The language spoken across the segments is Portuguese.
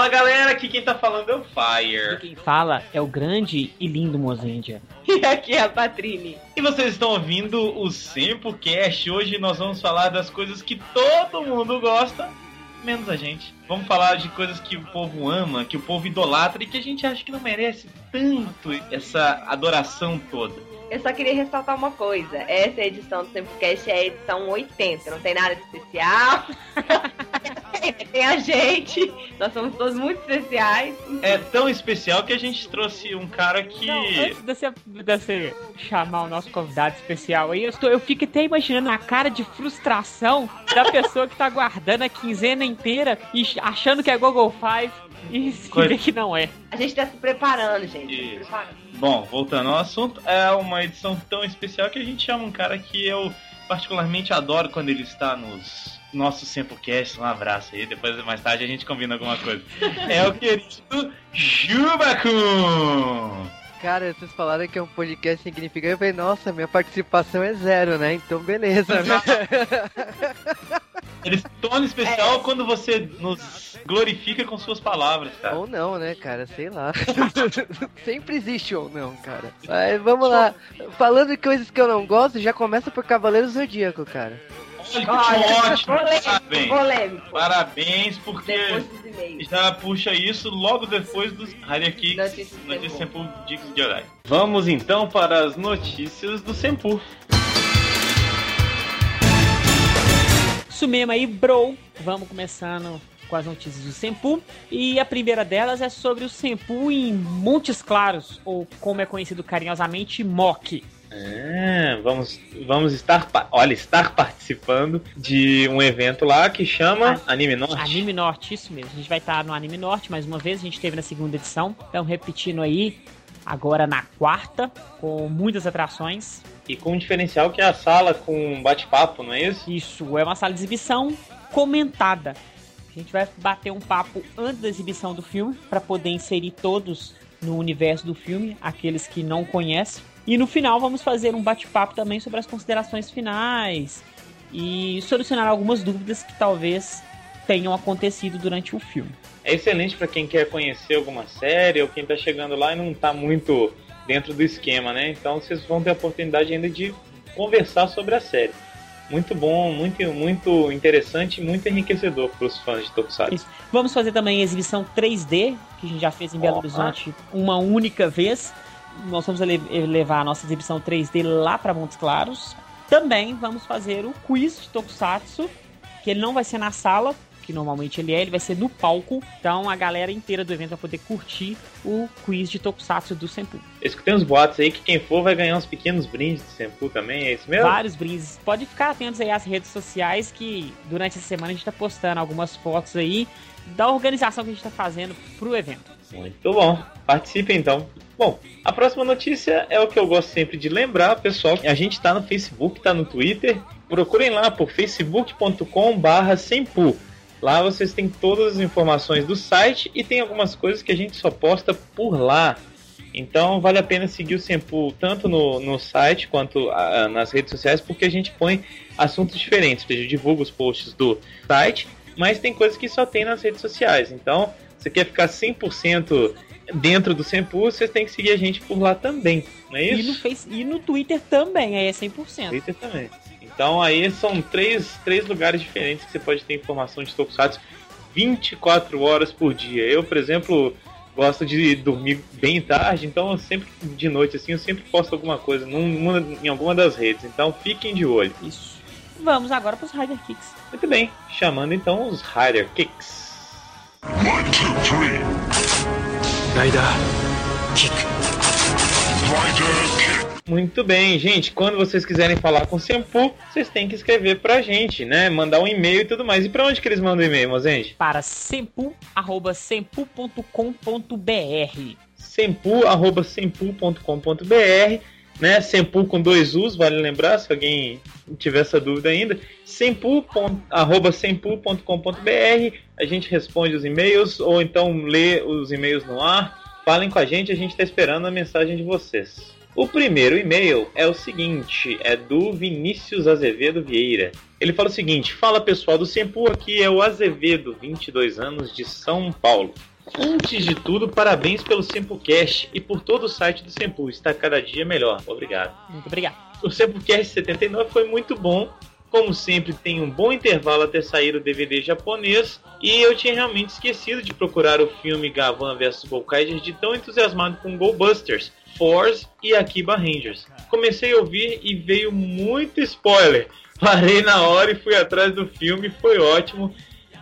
Fala galera, aqui quem tá falando é o Fire. Quem fala é o grande e lindo Mozendia. E aqui é a Patrine. E vocês estão ouvindo o Sempocast. Hoje nós vamos falar das coisas que todo mundo gosta, menos a gente. Vamos falar de coisas que o povo ama, que o povo idolatra e que a gente acha que não merece tanto essa adoração toda. Eu só queria ressaltar uma coisa. Essa edição do Sempocast é a edição 80. Não tem nada de especial. tem a gente. Nós somos todos muito especiais. É tão especial que a gente trouxe um cara que. Não, antes de você, de você chamar o nosso convidado especial aí, eu, estou, eu fico até imaginando a cara de frustração da pessoa que tá guardando a quinzena inteira e achando que é Google Five e se vê que não é. A gente tá se preparando, gente. Se Isso. preparando. Bom, voltando ao assunto, é uma edição tão especial que a gente chama um cara que eu particularmente adoro quando ele está nos nossos Sempocast. Um abraço aí, depois mais tarde a gente combina alguma coisa. É o querido Jubacum! Cara, vocês falaram que é um podcast significante. Eu falei, nossa, minha participação é zero, né? Então, beleza, né? Ele se torna especial quando você nos glorifica com suas palavras, cara. ou não, né, cara? Sei lá. Sempre existe ou não, cara. Mas vamos lá. Falando de coisas que eu não gosto, já começa por Cavaleiro Zodíaco, cara. Olha, que Olha, ótimo! polêmico, Parabéns! polêmico. Parabéns, porque já puxa isso logo depois dos Rider Kicks Notícias do Notícias Senpu. Senpu Dicas de Jedi. Vamos então para as notícias do Senpu. Isso mesmo aí, bro. Vamos começando com as notícias do Sempu. E a primeira delas é sobre o Sempu em Montes Claros, ou como é conhecido carinhosamente, MOC. É, vamos, vamos estar, olha, estar participando de um evento lá que chama Anime Norte. Anime Norte, isso mesmo. A gente vai estar no Anime Norte mais uma vez. A gente teve na segunda edição. Então, repetindo aí, agora na quarta, com muitas atrações. E com um diferencial que é a sala com bate-papo, não é isso? Isso é uma sala de exibição comentada. A gente vai bater um papo antes da exibição do filme para poder inserir todos no universo do filme, aqueles que não conhecem. E no final vamos fazer um bate-papo também sobre as considerações finais e solucionar algumas dúvidas que talvez tenham acontecido durante o filme. É excelente para quem quer conhecer alguma série ou quem tá chegando lá e não tá muito dentro do esquema, né? Então vocês vão ter a oportunidade ainda de conversar sobre a série. Muito bom, muito, muito interessante e muito enriquecedor para os fãs de Tokusatsu. Isso. Vamos fazer também a exibição 3D, que a gente já fez em Belo. Horizonte uma única vez. Nós vamos levar a nossa exibição 3D lá para Montes Claros. Também vamos fazer o quiz de Tokusatsu, que ele não vai ser na sala, que normalmente ele é, ele vai ser no palco. Então a galera inteira do evento vai poder curtir o quiz de Tokusatsu do Senpu. Eu escutei uns boatos aí que quem for vai ganhar uns pequenos brindes de Senpu também, é isso mesmo? Vários brindes. Pode ficar atentos aí às redes sociais que durante essa semana a gente tá postando algumas fotos aí da organização que a gente tá fazendo pro evento. Muito bom. Participe então. Bom, a próxima notícia é o que eu gosto sempre de lembrar, pessoal. A gente tá no Facebook, tá no Twitter. Procurem lá por facebook.com/barra Sempu. Lá vocês têm todas as informações do site e tem algumas coisas que a gente só posta por lá. Então vale a pena seguir o Sempu tanto no, no site quanto ah, nas redes sociais, porque a gente põe assuntos diferentes. Ou seja, divulga os posts do site, mas tem coisas que só tem nas redes sociais. Então, você quer ficar 100% dentro do Sempu, você tem que seguir a gente por lá também, não é E no, isso? face, e no Twitter também, aí é 100%. Twitter também. Então aí são três, três lugares diferentes que você pode ter informação de Tokusatsu 24 horas por dia. Eu, por exemplo, gosto de dormir bem tarde, então eu sempre de noite assim, eu sempre posto alguma coisa num- numa- em alguma das redes. Então fiquem de olho. Isso. Vamos agora pros Rider Kicks. Muito bem, chamando então os Rider Kicks. One, two, three. Rider kick. Rider kick. Muito bem, gente. Quando vocês quiserem falar com o Sempu, vocês têm que escrever pra gente, né? Mandar um e-mail e tudo mais. E pra onde que eles mandam e-mail, gente? Para sempu, arroba sempu.com.br. né? Sempu com dois U's, vale lembrar, se alguém tiver essa dúvida ainda. Sempu, arroba A gente responde os e-mails ou então lê os e-mails no ar. Falem com a gente, a gente está esperando a mensagem de vocês. O primeiro e-mail é o seguinte, é do Vinícius Azevedo Vieira. Ele fala o seguinte: Fala pessoal do Sempu, aqui é o Azevedo, 22 anos, de São Paulo. Antes de tudo, parabéns pelo Sempocast e por todo o site do Sempo. Está cada dia melhor. Obrigado. Muito obrigado. O Sempocast 79 foi muito bom. Como sempre, tem um bom intervalo até sair o DVD japonês. E eu tinha realmente esquecido de procurar o filme Gavan vs Golkaider de tão entusiasmado com Go Busters, Force e Akiba Rangers. Comecei a ouvir e veio muito spoiler. Parei na hora e fui atrás do filme, foi ótimo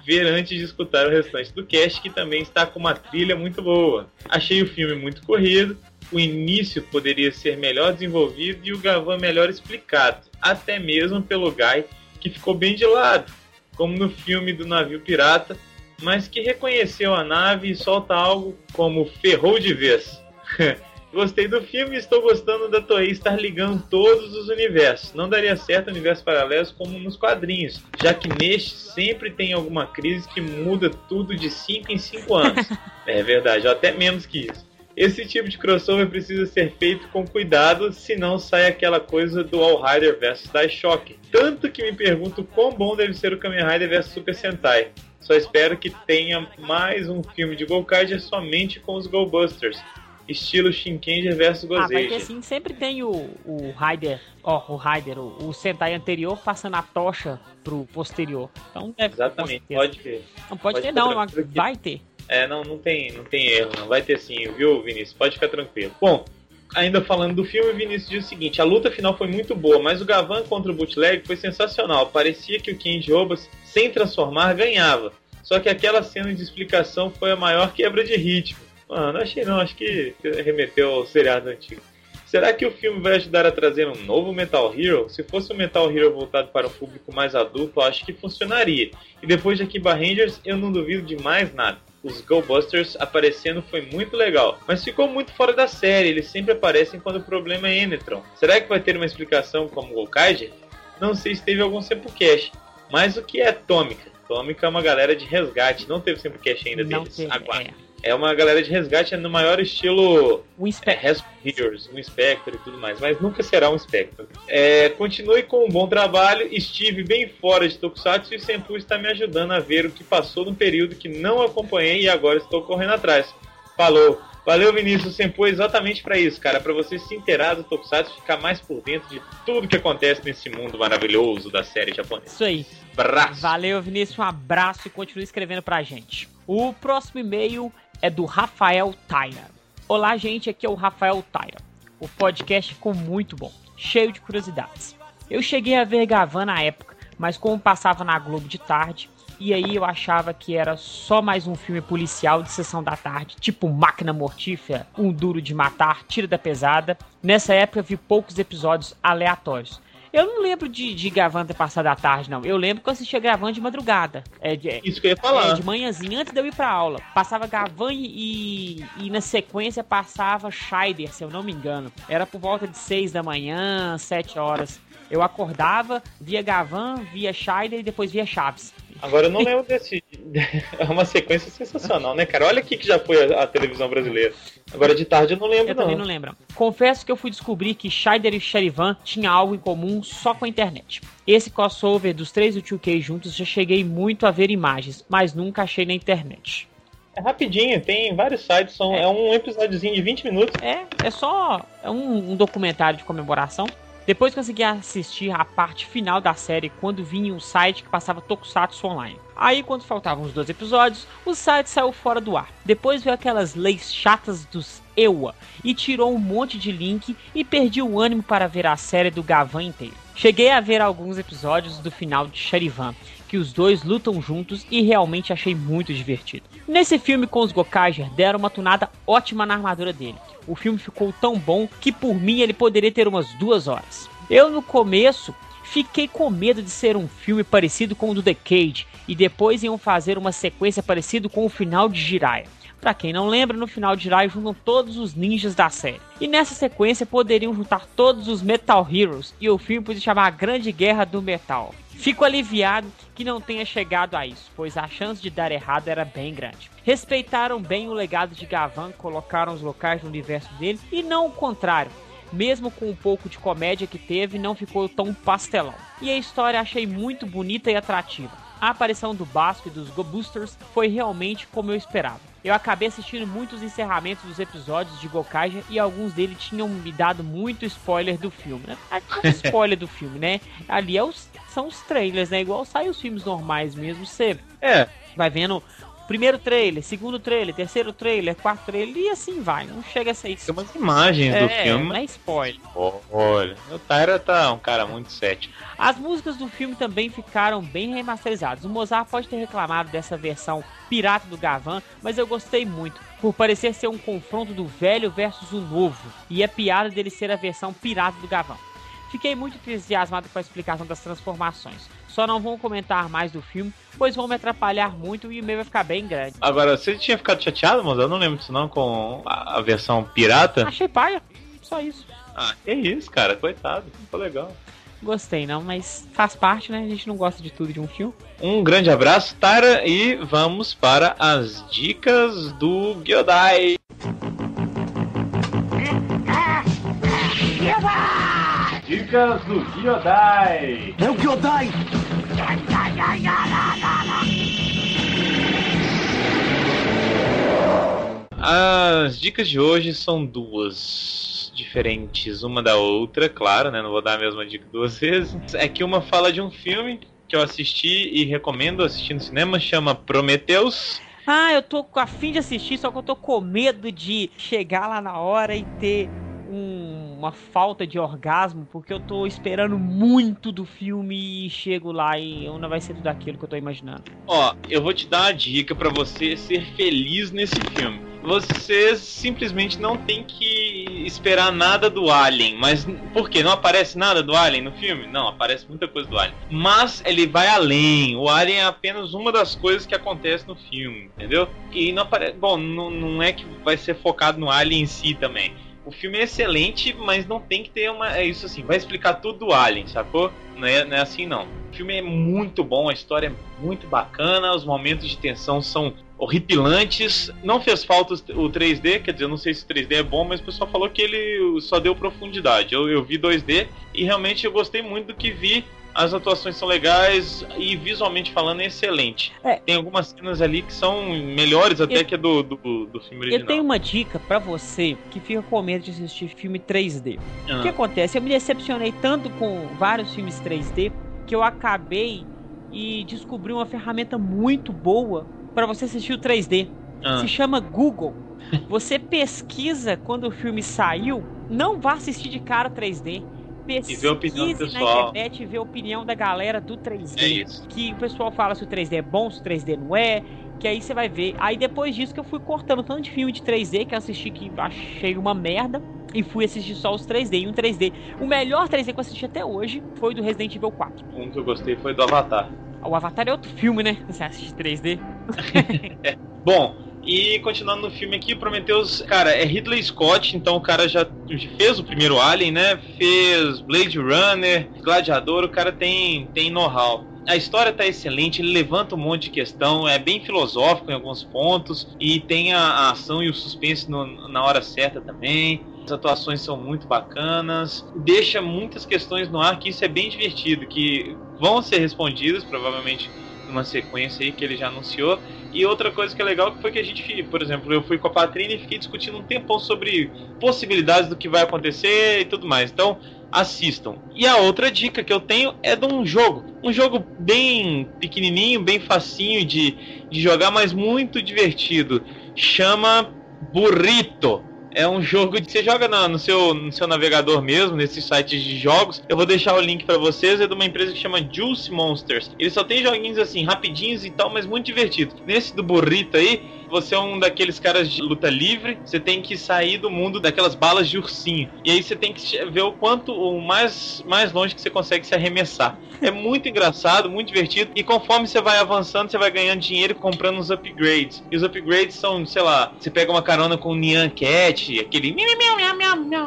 ver antes de escutar o restante do cast, que também está com uma trilha muito boa. Achei o filme muito corrido, o início poderia ser melhor desenvolvido e o Gavan melhor explicado, até mesmo pelo Guy, que ficou bem de lado, como no filme do navio pirata, mas que reconheceu a nave e solta algo como ferrou de vez. Gostei do filme e estou gostando da Toei estar ligando todos os universos. Não daria certo universos paralelos como nos quadrinhos, já que neste sempre tem alguma crise que muda tudo de 5 em 5 anos. é verdade, até menos que isso. Esse tipo de crossover precisa ser feito com cuidado, senão sai aquela coisa do All Rider vs Daishock. Tanto que me pergunto quão bom deve ser o Kamen Rider vs Super Sentai. Só espero que tenha mais um filme de Gokaiger somente com os Go Busters estilo Shinkenger versus Gozeja. Ah, porque assim, sempre tem o, o Raider, ó, o Raider, o, o Sentai anterior passando a tocha pro posterior. Então deve Exatamente, pode ter. Não pode, pode ter não, mas vai ter. É, não, não tem, não tem erro, não vai ter sim, viu, Vinícius? Pode ficar tranquilo. Bom, ainda falando do filme, Vinícius diz o seguinte: a luta final foi muito boa, mas o Gavan contra o Bootleg foi sensacional. Parecia que o Kenji Obas, sem transformar, ganhava. Só que aquela cena de explicação foi a maior quebra de ritmo. Mano, achei não, acho que remeteu ao seriado antigo. Será que o filme vai ajudar a trazer um novo Metal Hero? Se fosse um Metal Hero voltado para um público mais adulto, acho que funcionaria. E depois de Akiba Rangers, eu não duvido de mais nada. Os Go Busters aparecendo foi muito legal, mas ficou muito fora da série, eles sempre aparecem quando o problema é Enetron. Será que vai ter uma explicação como Gokaiger? Não sei se teve algum Sempocast, mas o que é Atômica? Atômica é uma galera de resgate, não teve Sempocast ainda não deles. Teve, Aguarde. É. É uma galera de resgate no maior estilo o Inspector. É, Heroes, um Inspector e tudo mais, mas nunca será um Inspector. É, continue com um bom trabalho, estive bem fora de Tokusatsu e o Senpu está me ajudando a ver o que passou no período que não acompanhei e agora estou correndo atrás. Falou! Valeu, Vinícius Senpu, exatamente para isso, cara, para você se inteirar do Tokusatsu, ficar mais por dentro de tudo que acontece nesse mundo maravilhoso da série japonesa. Isso aí. Abraço. Valeu, Vinícius, um abraço e continue escrevendo pra gente. O próximo e-mail é do Rafael Taira. Olá, gente, aqui é o Rafael Taira. O podcast ficou muito bom, cheio de curiosidades. Eu cheguei a ver Gavan na época, mas como passava na Globo de tarde, e aí eu achava que era só mais um filme policial de sessão da tarde, tipo Máquina Mortífera, Um Duro de Matar, Tira da Pesada. Nessa época vi poucos episódios aleatórios. Eu não lembro de, de Gavan ter passado a tarde, não. Eu lembro que eu assistia Gavan de madrugada. É, de, Isso que eu ia falar. É, de manhãzinha, antes de eu ir pra aula. Passava Gavan e, e na sequência passava Scheider, se eu não me engano. Era por volta de 6 da manhã, 7 horas. Eu acordava, via Gavan, via Scheider e depois via Chaves. Agora eu não lembro desse. É uma sequência sensacional, né, cara? Olha aqui que já foi a, a televisão brasileira. Agora de tarde eu não lembro, eu não. também não lembro. Confesso que eu fui descobrir que Scheider e Cherivan tinham algo em comum só com a internet. Esse crossover dos três e o 2K juntos já cheguei muito a ver imagens, mas nunca achei na internet. É rapidinho, tem vários sites, são, é. é um episódiozinho de 20 minutos. É, é só é um, um documentário de comemoração. Depois consegui assistir a parte final da série quando vinha um site que passava Tokusatsu online. Aí, quando faltavam os dois episódios, o site saiu fora do ar. Depois veio aquelas leis chatas dos EWA e tirou um monte de link e perdi o ânimo para ver a série do Gavan inteiro. Cheguei a ver alguns episódios do final de Charivan, que os dois lutam juntos e realmente achei muito divertido. Nesse filme com os Gokaiger deram uma tunada ótima na armadura dele. O filme ficou tão bom que por mim ele poderia ter umas duas horas. Eu no começo fiquei com medo de ser um filme parecido com o do The Cage e depois iam fazer uma sequência parecida com o final de Jiraiya. Para quem não lembra, no final de Jiraiya juntam todos os ninjas da série. E nessa sequência poderiam juntar todos os Metal Heroes e o filme podia chamar a Grande Guerra do Metal. Fico aliviado que não tenha chegado a isso, pois a chance de dar errado era bem grande. Respeitaram bem o legado de Gavan, colocaram os locais no universo dele e não o contrário. Mesmo com um pouco de comédia que teve, não ficou tão pastelão. E a história achei muito bonita e atrativa. A aparição do Basco e dos Go Boosters foi realmente como eu esperava. eu acabei assistindo muitos encerramentos dos episódios de Gokaiger e alguns deles tinham me dado muito spoiler do filme, né? Ah, spoiler do filme, né? Ali é os, são os trailers, né? Igual saem os filmes normais mesmo, você É, vai vendo primeiro trailer, segundo trailer, terceiro trailer, quarto trailer e assim vai. Não chega a ser tem isso. umas imagens do É, filme. não é spoiler. Olha, o Tyra tá um cara muito cético. As músicas do filme também ficaram bem remasterizadas. O Mozart pode ter reclamado dessa versão pirata do Gavan, mas eu gostei muito, por parecer ser um confronto do velho versus o novo, e é piada dele ser a versão pirata do Gavan. Fiquei muito entusiasmado com a explicação das transformações. Só não vou comentar mais do filme, pois vão me atrapalhar muito e o meu vai ficar bem grande. Agora, você tinha ficado chateado, moça? Eu não lembro disso não, com a, versão pirata. Achei paia, só isso. Ah, que isso, cara, coitado. Ficou legal. Gostei não, mas faz parte, né? A gente não gosta de tudo de um filme. Um grande abraço, Tara, e vamos para as dicas do Gyodai. Dicas do Gyodai. É o Gyodai! As dicas de hoje são duas diferentes uma da outra, claro, né? Não vou dar a mesma dica duas vezes. É que uma fala de um filme que eu assisti e recomendo assistir no cinema, chama Prometheus. Ah, eu tô com a fim de assistir, só que eu tô com medo de chegar lá na hora e ter um- uma falta de orgasmo, porque eu tô esperando muito do filme e chego lá e não vai ser tudo aquilo que eu tô imaginando. Ó, eu vou te dar uma dica pra você ser feliz nesse filme. Você simplesmente não tem que esperar nada do Alien, mas por quê? Não aparece nada do Alien no filme? Não, aparece muita coisa do Alien. Mas ele vai além. O Alien é apenas uma das coisas que acontece no filme, entendeu? E não aparece. Bom, não, não é que vai ser focado no Alien em si também. O filme é excelente, mas não tem que ter uma. É isso assim, vai explicar tudo do Alien, sacou? Não é, não é assim não. O filme é muito bom, a história é muito bacana, os momentos de tensão são horripilantes. Não fez falta o 3D, quer dizer, eu não sei se o 3D é bom, mas o pessoal falou que ele só deu profundidade. Eu, eu vi 2D e realmente eu gostei muito do que vi. As atuações são legais e visualmente falando é excelente. É. Tem algumas cenas ali que são melhores até Eu- que a do, do, do filme original. Eu tenho uma dica pra você que fica com medo de assistir filme 3D. Ah. O que acontece? Eu me decepcionei tanto com vários filmes 3D que eu acabei e descobri uma ferramenta muito boa pra você assistir o 3D. Ah. Se chama Google. Você pesquisa quando o filme saiu, não vá assistir de cara 3D. Pesquise E vê a opinião do na pessoal. internet e vê a opinião da galera do 3D. É isso. Que o pessoal fala se o 3D é bom, se o 3D não é. Que aí você vai ver. Aí depois disso que eu fui cortando tanto de filme de 3D que eu assisti que achei uma merda. E fui assistir só os 3D. E um 3D. O melhor 3D que eu assisti até hoje foi do Resident Evil 4. Um que eu gostei foi do Avatar. O Avatar é outro filme, né? Você assiste 3D. Bom, e continuando no filme aqui, Prometheus, cara, é Ridley Scott, então o cara já fez o primeiro Alien, né? Fez Blade Runner, Gladiador, o cara tem, tem know-how. A história tá excelente, ele levanta um monte de questão, é bem filosófico em alguns pontos, e tem a, a ação e o suspense no- na hora certa também. As atuações são muito bacanas, deixa muitas questões no ar, que isso é bem divertido, que vão ser respondidas, provavelmente numa sequência aí que ele já anunciou. E outra coisa que é legal foi que a gente, por exemplo, eu fui com a Patrina e fiquei discutindo um tempão sobre possibilidades do que vai acontecer e tudo mais. Então, assistam. E a outra dica que eu tenho é de um jogo. Um jogo bem pequenininho, bem facinho de, de jogar, mas muito divertido. Chama Burrito. É um jogo que você joga na- no, seu, no seu navegador mesmo, nesses sites de jogos. Eu vou deixar o link pra vocês. É de uma empresa que chama Juice Monsters. Ele só tem joguinhos assim, rapidinhos e tal, mas muito divertidos. Nesse do burrito aí, você é um daqueles caras de luta livre. Você tem que sair do mundo daquelas balas de ursinho. E aí você tem que ver o quanto, o mais, mais longe que você consegue se arremessar. É muito engraçado, muito divertido. E conforme você vai avançando, você vai ganhando dinheiro comprando os upgrades. E os upgrades são, sei lá, você pega uma carona com o Nyan Cat, aquele miau, miau, miau, miau, miau.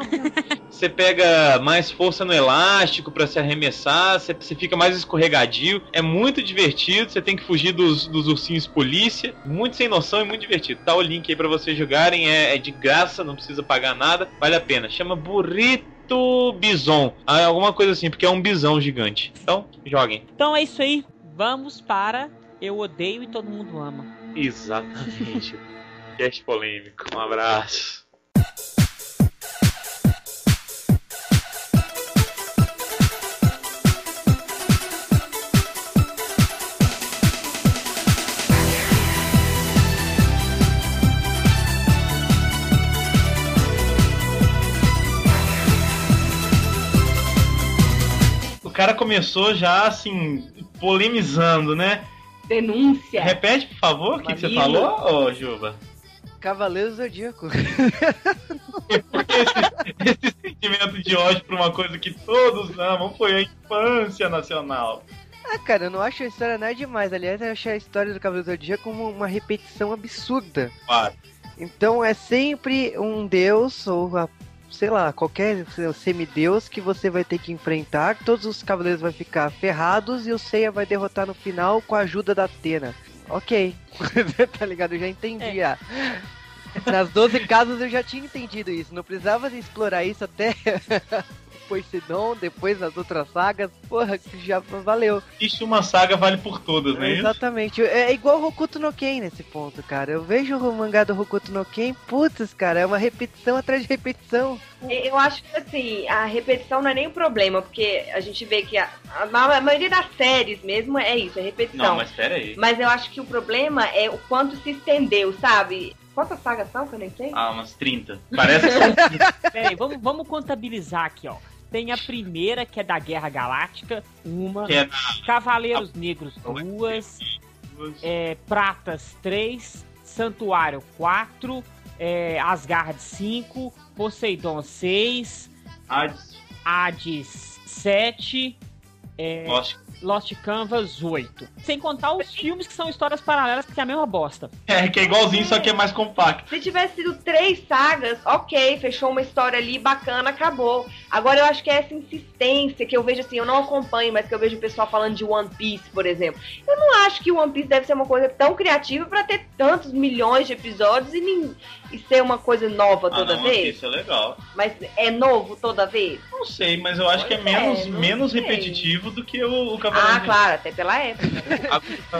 Você pega mais força no elástico pra se arremessar, você, você fica mais escorregadio. É muito divertido, você tem que fugir dos, dos ursinhos polícia. Muito sem noção e muito divertido. Tá o link aí pra vocês jogarem, é, é de graça, não precisa pagar nada, vale a pena. Chama Burrito Bison. Ah, é alguma coisa assim, porque é um bisão gigante. Então, joguem. Então é isso aí. Vamos para Eu Odeio e Todo Mundo Ama. Exatamente. Cast polêmico. Um abraço. Cara começou já assim, polemizando, né? Denúncia. Repete, por favor, o que, que você falou, ô Juba? Cavaleiro Zodíaco. Por que esse, esse sentimento de ódio por uma coisa que todos amam foi a infância nacional? Ah, cara, eu não acho a história nada demais. Aliás, eu achei a história do Cavaleiro Zodíaco como uma repetição absurda. Claro. Então é sempre um deus ou a- sei lá, qualquer semideus que você vai ter que enfrentar. Todos os cavaleiros vão ficar ferrados e o Seiya vai derrotar no final com a ajuda da Atena. Ok. tá ligado? Eu já entendi. É. ah. Nas 12 casas eu já tinha entendido isso. Não precisava explorar isso até Poseidon, depois nas outras sagas. Porra, já valeu. Existe uma saga vale por todas, é isso? Exatamente. É igual Hokuto no Ken nesse ponto, cara. Eu vejo o mangá do Hokuto no Ken, putz, cara, é uma repetição atrás de repetição. Eu acho que assim, a repetição não é nem o problema, porque a gente vê que a, a a maioria das séries mesmo é isso, é repetição. Não, mas pera aí. Mas eu acho que o problema é o quanto se estendeu, sabe? Quantas sagas são que eu nem sei? Ah, umas 30. Parece que são Pera aí, vamos, vamos contabilizar aqui, ó. Tem a primeira, que é da Guerra Galáctica, uma. é Cavaleiros Negros, duas. é, Pratas, três. Santuário, quatro. É, Asgard, cinco. Poseidon, seis. Hades, Hades, sete. É, Lost. Lost Canvas, oito. Sem contar os filmes que são histórias paralelas, que é a mesma bosta. É, que é igualzinho, só que é mais compacto. Se tivesse sido três sagas, ok, fechou uma história ali bacana, acabou. Agora eu acho que é essa insistência que eu vejo assim, eu não acompanho, mas que eu vejo o pessoal falando de One Piece, por exemplo. Eu não acho que o One Piece deve ser uma coisa tão criativa pra ter tantos milhões de episódios e, nin- e ser uma coisa nova toda ah, não, vez. Isso é legal. Mas é novo toda vez? Não sei, mas eu acho que é Pois é, menos, menos sei. repetitivo do que o, o Ah, claro, até pela época.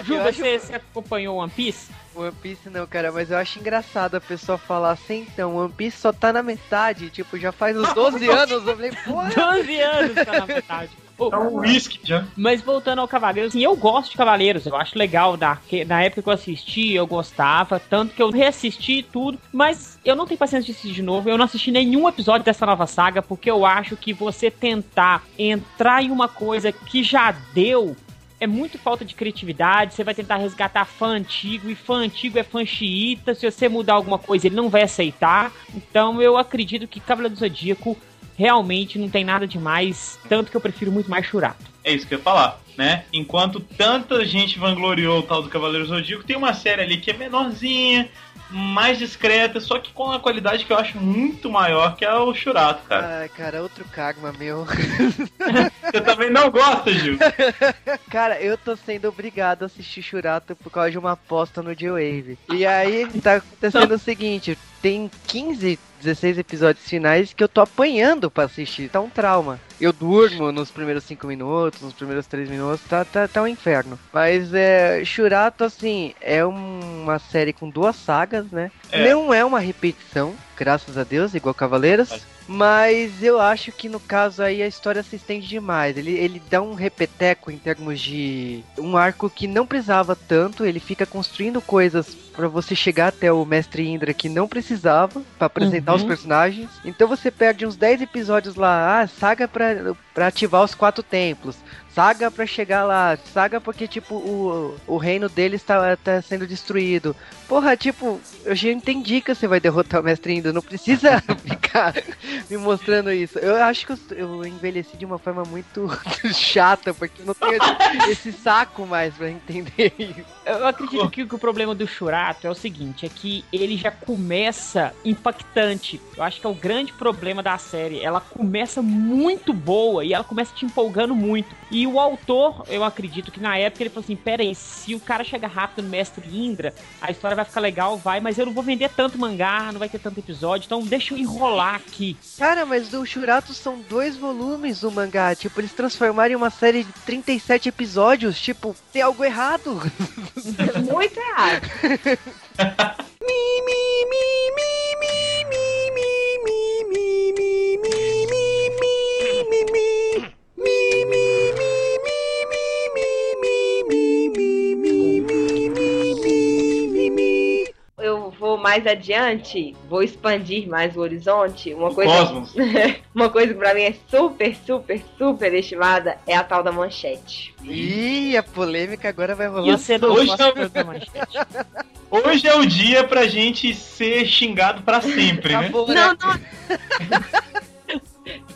Ju, Eu acho- você, você acompanhou One Piece? One Piece não, cara, mas eu acho engraçado a pessoa falar assim, então, One Piece só tá na metade, tipo, já faz uns 12 anos, eu falei, porra. 12 anos tá na metade. É um whisky já. Mas voltando ao Cavaleiros, assim, eu gosto de Cavaleiros, eu acho legal. Na, que- na época que eu assisti, eu gostava, tanto que eu reassisti tudo, mas eu não tenho paciência de assistir de novo. Eu não assisti nenhum episódio dessa nova saga, porque eu acho que você tentar entrar em uma coisa que já deu. É muito falta de criatividade. Você vai tentar resgatar fã antigo, e fã antigo é fã xiita. Se você mudar alguma coisa, ele não vai aceitar. Então eu acredito que Cavaleiro do Zodíaco realmente não tem nada demais. Tanto que eu prefiro muito mais Churato. É isso que eu ia falar, né? Enquanto tanta gente vangloriou o tal do Cavaleiro Zodíaco, tem uma série ali que é menorzinha, mais discreta, só que com uma qualidade que eu acho muito maior, que é o Churato, cara. Ai, cara, outro karma meu. Você também não gosta, Gil? Cara, eu tô sendo obrigado a assistir Churato por causa de uma aposta no J-Wave. E aí, tá acontecendo o seguinte, tem 15, 16 episódios finais que eu tô apanhando pra assistir, tá um trauma. Eu durmo nos primeiros 5 minutos, nos primeiros 3 minutos, tá, tá, tá um inferno. Mas é, Churato, assim, é uma série com duas sagas, né? É. Não é uma repetição, graças a Deus, igual Cavaleiros. Mas eu acho que no caso aí a história se estende demais. Ele, ele dá um repeteco em termos de um arco que não precisava tanto. Ele fica construindo coisas pra você chegar até o Mestre Indra que não precisava pra apresentar Uhum. os personagens. Então você perde uns 10 episódios lá. Ah, saga pra, pra ativar os quatro templos. Saga pra chegar lá. Saga porque, tipo, o, o reino deles tá, tá sendo destruído. Porra, tipo, eu já entendi que você vai derrotar o Mestre Indra. Não precisa ficar me mostrando isso. Eu acho que eu, eu envelheci de uma forma muito chata, porque eu não tenho esse, esse saco mais pra entender isso. Eu acredito que, que o problema do Churato é o seguinte, é que ele já começa impactante. Eu acho que é o grande problema da série. Ela começa muito boa e ela começa te empolgando muito. E o autor, eu acredito que na época ele falou assim, pera aí, se o cara chega rápido no Mestre Indra, a história vai ficar legal, vai, mas eu não vou vender tanto mangá, não vai ter tanto episódio, então deixa eu enrolar aqui. Cara, mas do Shurato são dois volumes do mangá. Tipo, eles transformaram em uma série de 37 episódios. Tipo, tem algo errado. Muito errado. Mimi! Mais adiante, vou expandir mais o horizonte. Uma coisa, Cosmos. uma coisa que pra mim é super, super, super estimada é a tal da manchete. Ih, a polêmica agora vai rolar. Você não Hoje não- manchete. Hoje é o dia pra gente ser xingado pra sempre, né? Acabou, né? Não, não.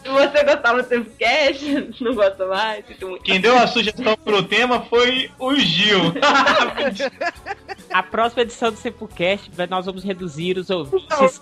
Se você gostava do Tempcast, não gosta mais. Quem deu a sugestão pro tema foi o Gil. A próxima edição do Sepulcast, nós vamos reduzir os ouvintes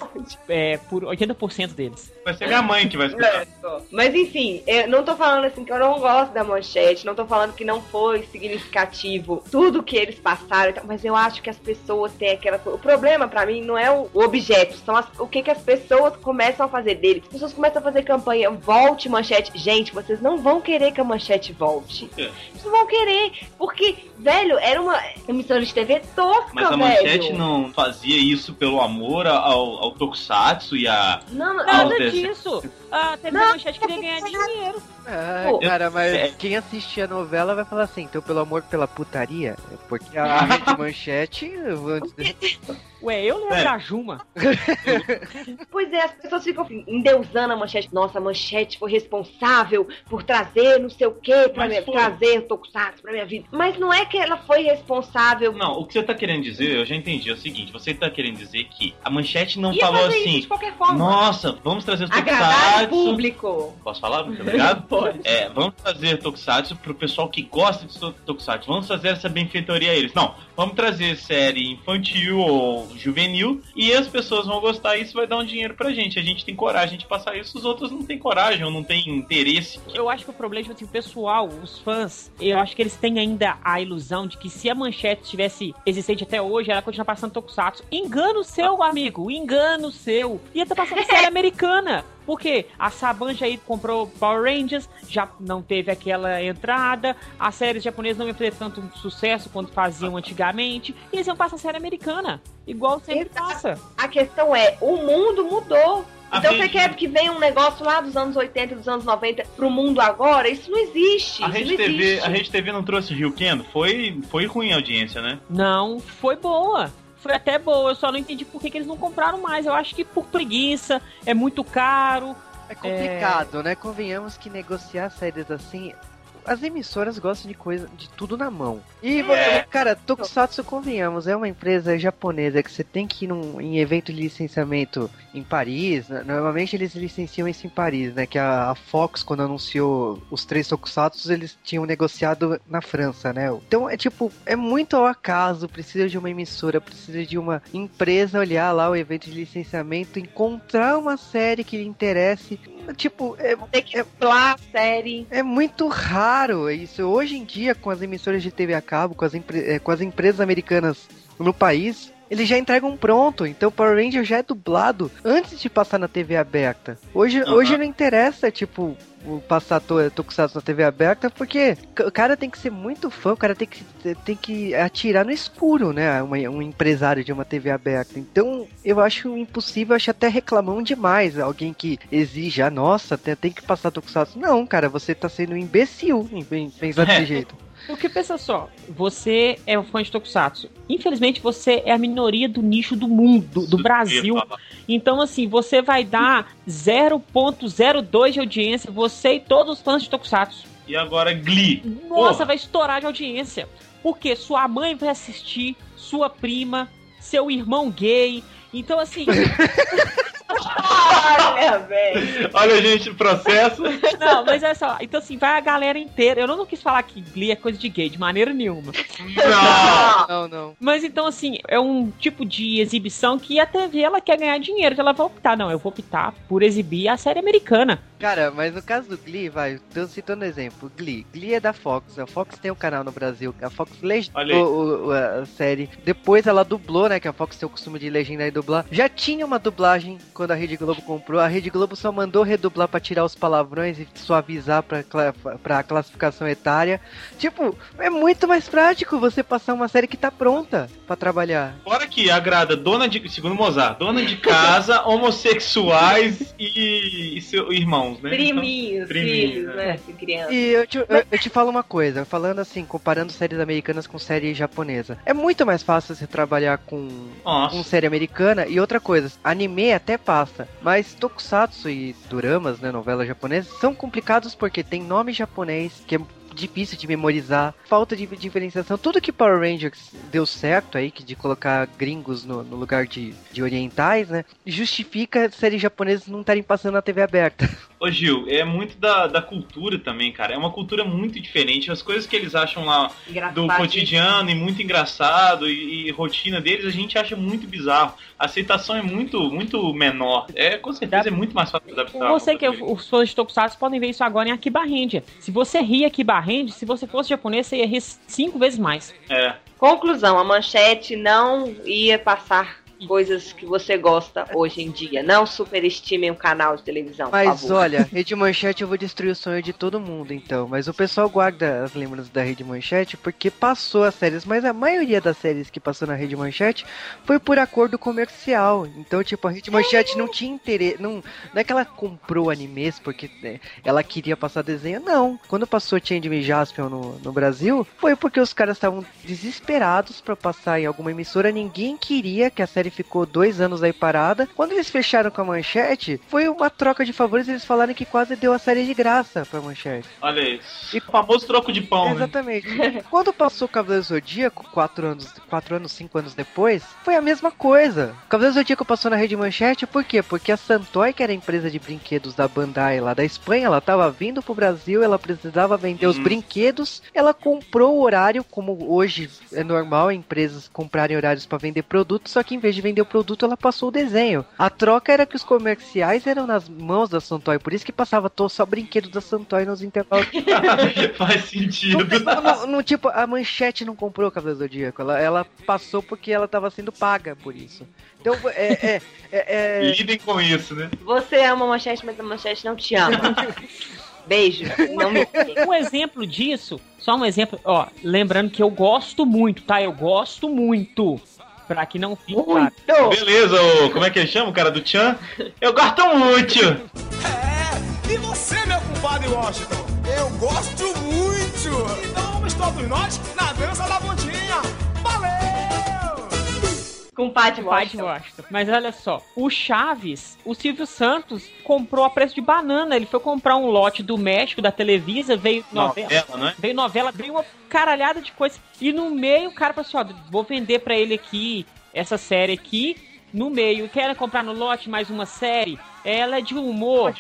é, por 80% deles. Vai ser minha mãe que vai escutar. É, só. Mas enfim, eu não tô falando assim que eu não gosto da manchete, não tô falando que não foi significativo tudo que eles passaram, e tal, mas eu acho que as pessoas têm aquela coisa. O problema pra mim não é o o objeto, são as- o que, que as pessoas começam a fazer dele. As pessoas começam a fazer campanha, volte manchete. Gente, vocês não vão querer que a manchete volte. É. Vocês não vão querer, porque, velho, era uma emissora de TV tosca, Mas a velho. manchete não fazia isso pelo amor ao, ao Tokusatsu e a. Não, Nada Deus. disso. A TV Não. Manchete queria ganhar dinheiro. Ah, Pô, cara, mas é- quem assiste a novela vai falar assim, então pelo amor pela putaria, é porque a rede manchete. eu vou dizer- Ué, eu lembro É. da Juma. Pois é, as pessoas ficam assim, endeusando a manchete. Nossa, a manchete foi responsável por trazer não sei o que pra minha, trazer Tokusatsu pra minha vida. Mas não é que ela foi responsável. Não, o que você tá querendo dizer, eu já entendi. É o seguinte: você tá querendo dizer que a manchete não Ia falou assim. de qualquer forma. Nossa, vamos trazer os o Tokusatsu. Público. Posso falar? Muito obrigado. Pode. É, vamos trazer Tokusatsu pro pessoal que gosta de to- Tokusatsu. Vamos fazer essa benfeitoria a eles. Não, vamos trazer série infantil ou juvenil e as pessoas vão gostar e isso vai dar um dinheiro pra gente. A gente tem coragem de passar isso, os outros não têm coragem ou não têm interesse. Eu acho que o problema, tipo assim, o pessoal, os fãs, eu acho que eles têm ainda a ilusão de que se a manchete tivesse existente até hoje, ela continua passando Tokusatsu. Engano seu, amigo, engano seu. Ia estar passando série americana. Porque a Saban já aí comprou Power Rangers, já não teve aquela entrada, as séries japonesas não iam fazer tanto sucesso quanto faziam antigamente, e eles iam passar série americana, igual sempre Exato. passa. A questão é, o mundo mudou. A Então rede- você quer que venha um negócio lá dos anos 80, dos anos 90 pro mundo agora? Isso não existe. A Rede não TV, existe. a Rede TV não trouxe Rio Kendo? Foi, foi ruim a audiência, né? Não, foi boa. Foi até boa, eu só não entendi por que, que eles não compraram mais. Eu acho que por preguiça, é muito caro. É complicado, né? Convenhamos que negociar séries assim. As emissoras gostam de coisa, de tudo na mão. E, É. cara, Tokusatsu, convenhamos, é uma empresa japonesa que você tem que ir num, em evento de licenciamento em Paris. né? Normalmente eles licenciam isso em Paris, né? Que a, a Fox, quando anunciou os três Tokusatsu, eles tinham negociado na França, né? Então é tipo, é muito ao acaso. Precisa de uma emissora, precisa de uma empresa olhar lá o evento de licenciamento, encontrar uma série que lhe interesse. Tipo, é, Tem que explorar a série. é muito raro isso. Hoje em dia, com as emissoras de TV a cabo, com as, eh, com as empresas americanas no país, eles já entregam pronto. Então, Power Ranger já é dublado antes de passar na TV aberta. Hoje, Aham. hoje não interessa, tipo, o passar to, Tokusatsu na TV aberta, porque o cara tem que ser muito fã, o cara tem que, tem que atirar no escuro, né? Uma- um empresário de uma TV aberta. Então, eu acho impossível, acho até reclamão demais. Alguém que exija, nossa, tem, tem que passar Tokusatsu. Não, cara, você tá sendo um imbecil em, em pensar desse jeito. Porque pensa só, você é um fã de Tokusatsu. Infelizmente, você é a minoria do nicho do mundo, do Brasil. Então, assim, você vai dar 0.02 de audiência, você e todos os fãs de Tokusatsu. E agora Glee. Nossa, Porra. vai estourar de audiência. Porque sua mãe vai assistir, sua prima, seu irmão gay. Então, assim, Olha, velho. Olha, gente, o processo. não, mas olha só. Então, assim, vai a galera inteira. Eu não quis falar que Glee é coisa de gay, de maneira nenhuma. Não. Não, não. Mas então, assim, é um tipo de exibição que a TV ela quer ganhar dinheiro. Então ela vai optar, não, eu vou optar por exibir a série americana. Cara, mas no caso do Glee, vai, tô citando um exemplo. Glee. Glee é da Fox. A Fox tem um canal no Brasil. A Fox legendou a série. Depois ela dublou, né? Que a Fox tem o costume de legendar e dublar. Já tinha uma dublagem quando a Rede Globo comprou. a Rede Globo só mandou redublar pra tirar os palavrões e suavizar pra, pra classificação etária. Tipo, é muito mais prático você passar uma série que tá pronta pra trabalhar. Fora que agrada dona de, segundo Mozart, dona de casa, homossexuais e, e seus irmãos, né? Priminhos, priminhos, filhos, né? né? Criança. E eu te, eu, eu te falo uma coisa, falando assim, comparando séries americanas com série japonesa. É muito mais fácil você trabalhar com, Nossa. com série americana e outra coisa, anime até passa, mas tokusatsu e doramas, né, novelas japonesas, são complicados porque tem nome japonês que é difícil de memorizar, falta de diferenciação, tudo que Power Rangers deu certo aí, que de colocar gringos no, no lugar de, de orientais, né, justifica séries japonesas não estarem passando na TV aberta. Ô Gil, é muito da, da cultura também, cara. É uma cultura muito diferente. As coisas que eles acham lá do cotidiano e muito engraçado e, e rotina deles, a gente acha muito bizarro. A aceitação é muito, muito menor. É, com certeza, é muito mais fácil de adaptar. Você que é os fãs de Tokusatsu podem ver isso agora em Akiba Ranger. Se você ri Akiba Ranger, se você fosse japonês, você ia rir cinco vezes mais. É. Conclusão, a manchete não ia passar coisas que você gosta hoje em dia. Não superestimem um canal de televisão, Mas olha, Rede Manchete eu vou destruir o sonho de todo mundo, então. Mas o pessoal guarda as lembranças da Rede Manchete porque passou as séries. Mas a maioria das séries que passou na Rede Manchete foi por acordo comercial. Então, tipo, a Rede Manchete não tinha interesse. Não, não é que ela comprou animes porque né, ela queria passar desenho, não. Quando passou Change Jaspion no, no Brasil, foi porque os caras estavam desesperados pra passar em alguma emissora. Ninguém queria que a série ficou dois anos aí parada. Quando eles fecharam com a manchete, foi uma troca de favores. Eles falaram que quase deu a série de graça pra manchete. Olha isso. E- O famoso troco de pão, né? Exatamente. Quando passou o Cavaleiro Zodíaco, quatro anos, quatro anos, cinco anos depois, foi a mesma coisa. O Cavaleiro Zodíaco passou na Rede Manchete, por quê? Porque a Santoy, que era a empresa de brinquedos da Bandai lá da Espanha, ela tava vindo pro Brasil, ela precisava vender os Hum. brinquedos, ela comprou o horário, como hoje é normal empresas comprarem horários pra vender produtos, só que em vez de vender o produto, ela passou o desenho. A troca era que os comerciais eram nas mãos da Santoy, por isso que passava to- só brinquedos da Santoy nos intervalos Faz sentido. não, não- não, tipo, a manchete não comprou o Cavaleiro do Zodíaco. Ela, ela passou porque ela tava sendo paga por isso. Então, é. é, é, é- Lidem com isso, né? Você ama a manchete, mas a manchete não te ama. Beijo. Não me Um exemplo disso, só um exemplo, ó, lembrando que eu gosto muito, tá? Eu gosto muito. Pra que não fique claro. Muito. Beleza, ô, como é que ele chama o cara do Chan? Eu gosto muito! É, e você, meu compadre Washington? Eu gosto muito! Então vamos todos nós na dança da bundinha! Com de Washington. Washington. Mas olha só, o Chaves, o Silvio Santos comprou a preço de banana. Ele foi comprar um lote do México, da Televisa, veio novela. Novela, não é? Veio novela, veio uma caralhada de coisa. E no meio o cara falou assim: ó, vou vender pra ele aqui, essa série aqui. No meio, quer comprar no lote mais uma série? Ela é de humor.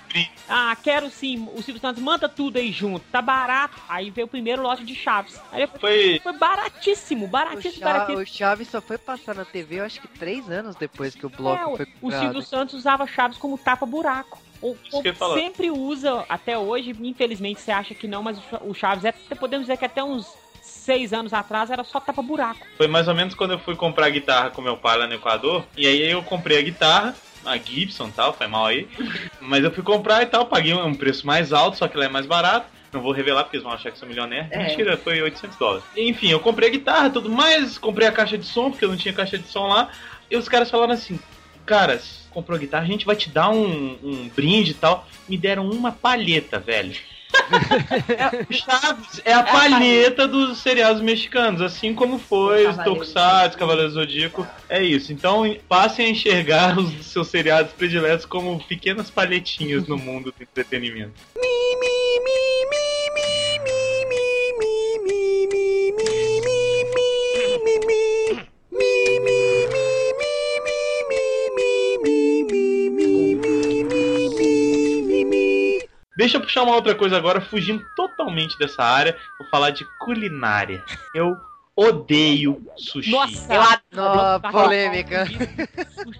Ah, quero sim. O Silvio Santos manda tudo aí junto. Tá barato. Aí veio o primeiro lote de Chaves. Aí foi, Foi. foi baratíssimo, o, baratíssimo, baratíssimo. o Chaves só foi passar na TV, eu acho que três anos depois que o bloco É, foi o comprado. Silvio Santos usava Chaves como tapa-buraco. Ia falar. sempre usa, até hoje, infelizmente você acha que não, mas o Cha- o Chaves é, podemos dizer que até uns seis anos atrás era só tapa-buraco. Foi mais ou menos quando eu fui comprar guitarra com meu pai lá no Equador. E aí eu comprei a guitarra, a Gibson e tal, foi mal aí. Mas eu fui comprar e tal, paguei um preço mais alto, só que ela é mais barato. Não vou revelar porque eles vão achar que sou milionaire. É. Mentira, foi 800 dólares. Enfim, eu comprei a guitarra tudo mais, comprei a caixa de som, porque eu não tinha caixa de som lá. E os caras falaram assim: Cara, você comprou a guitarra, a gente vai te dar um, um brinde e tal. Me deram uma palheta, velho. É, Chaves é a palheta dos seriados mexicanos, assim como foi os Cavaleiros. Tokusatsu, Cavaleiros do Zodíaco. É isso. Então passem a enxergar os seus seriados prediletos como pequenas palhetinhas no mundo do entretenimento. Deixa eu puxar uma outra coisa agora, fugindo totalmente dessa área. Vou falar de culinária. Eu odeio sushi. Nossa, Eu adoro. Tá polêmica.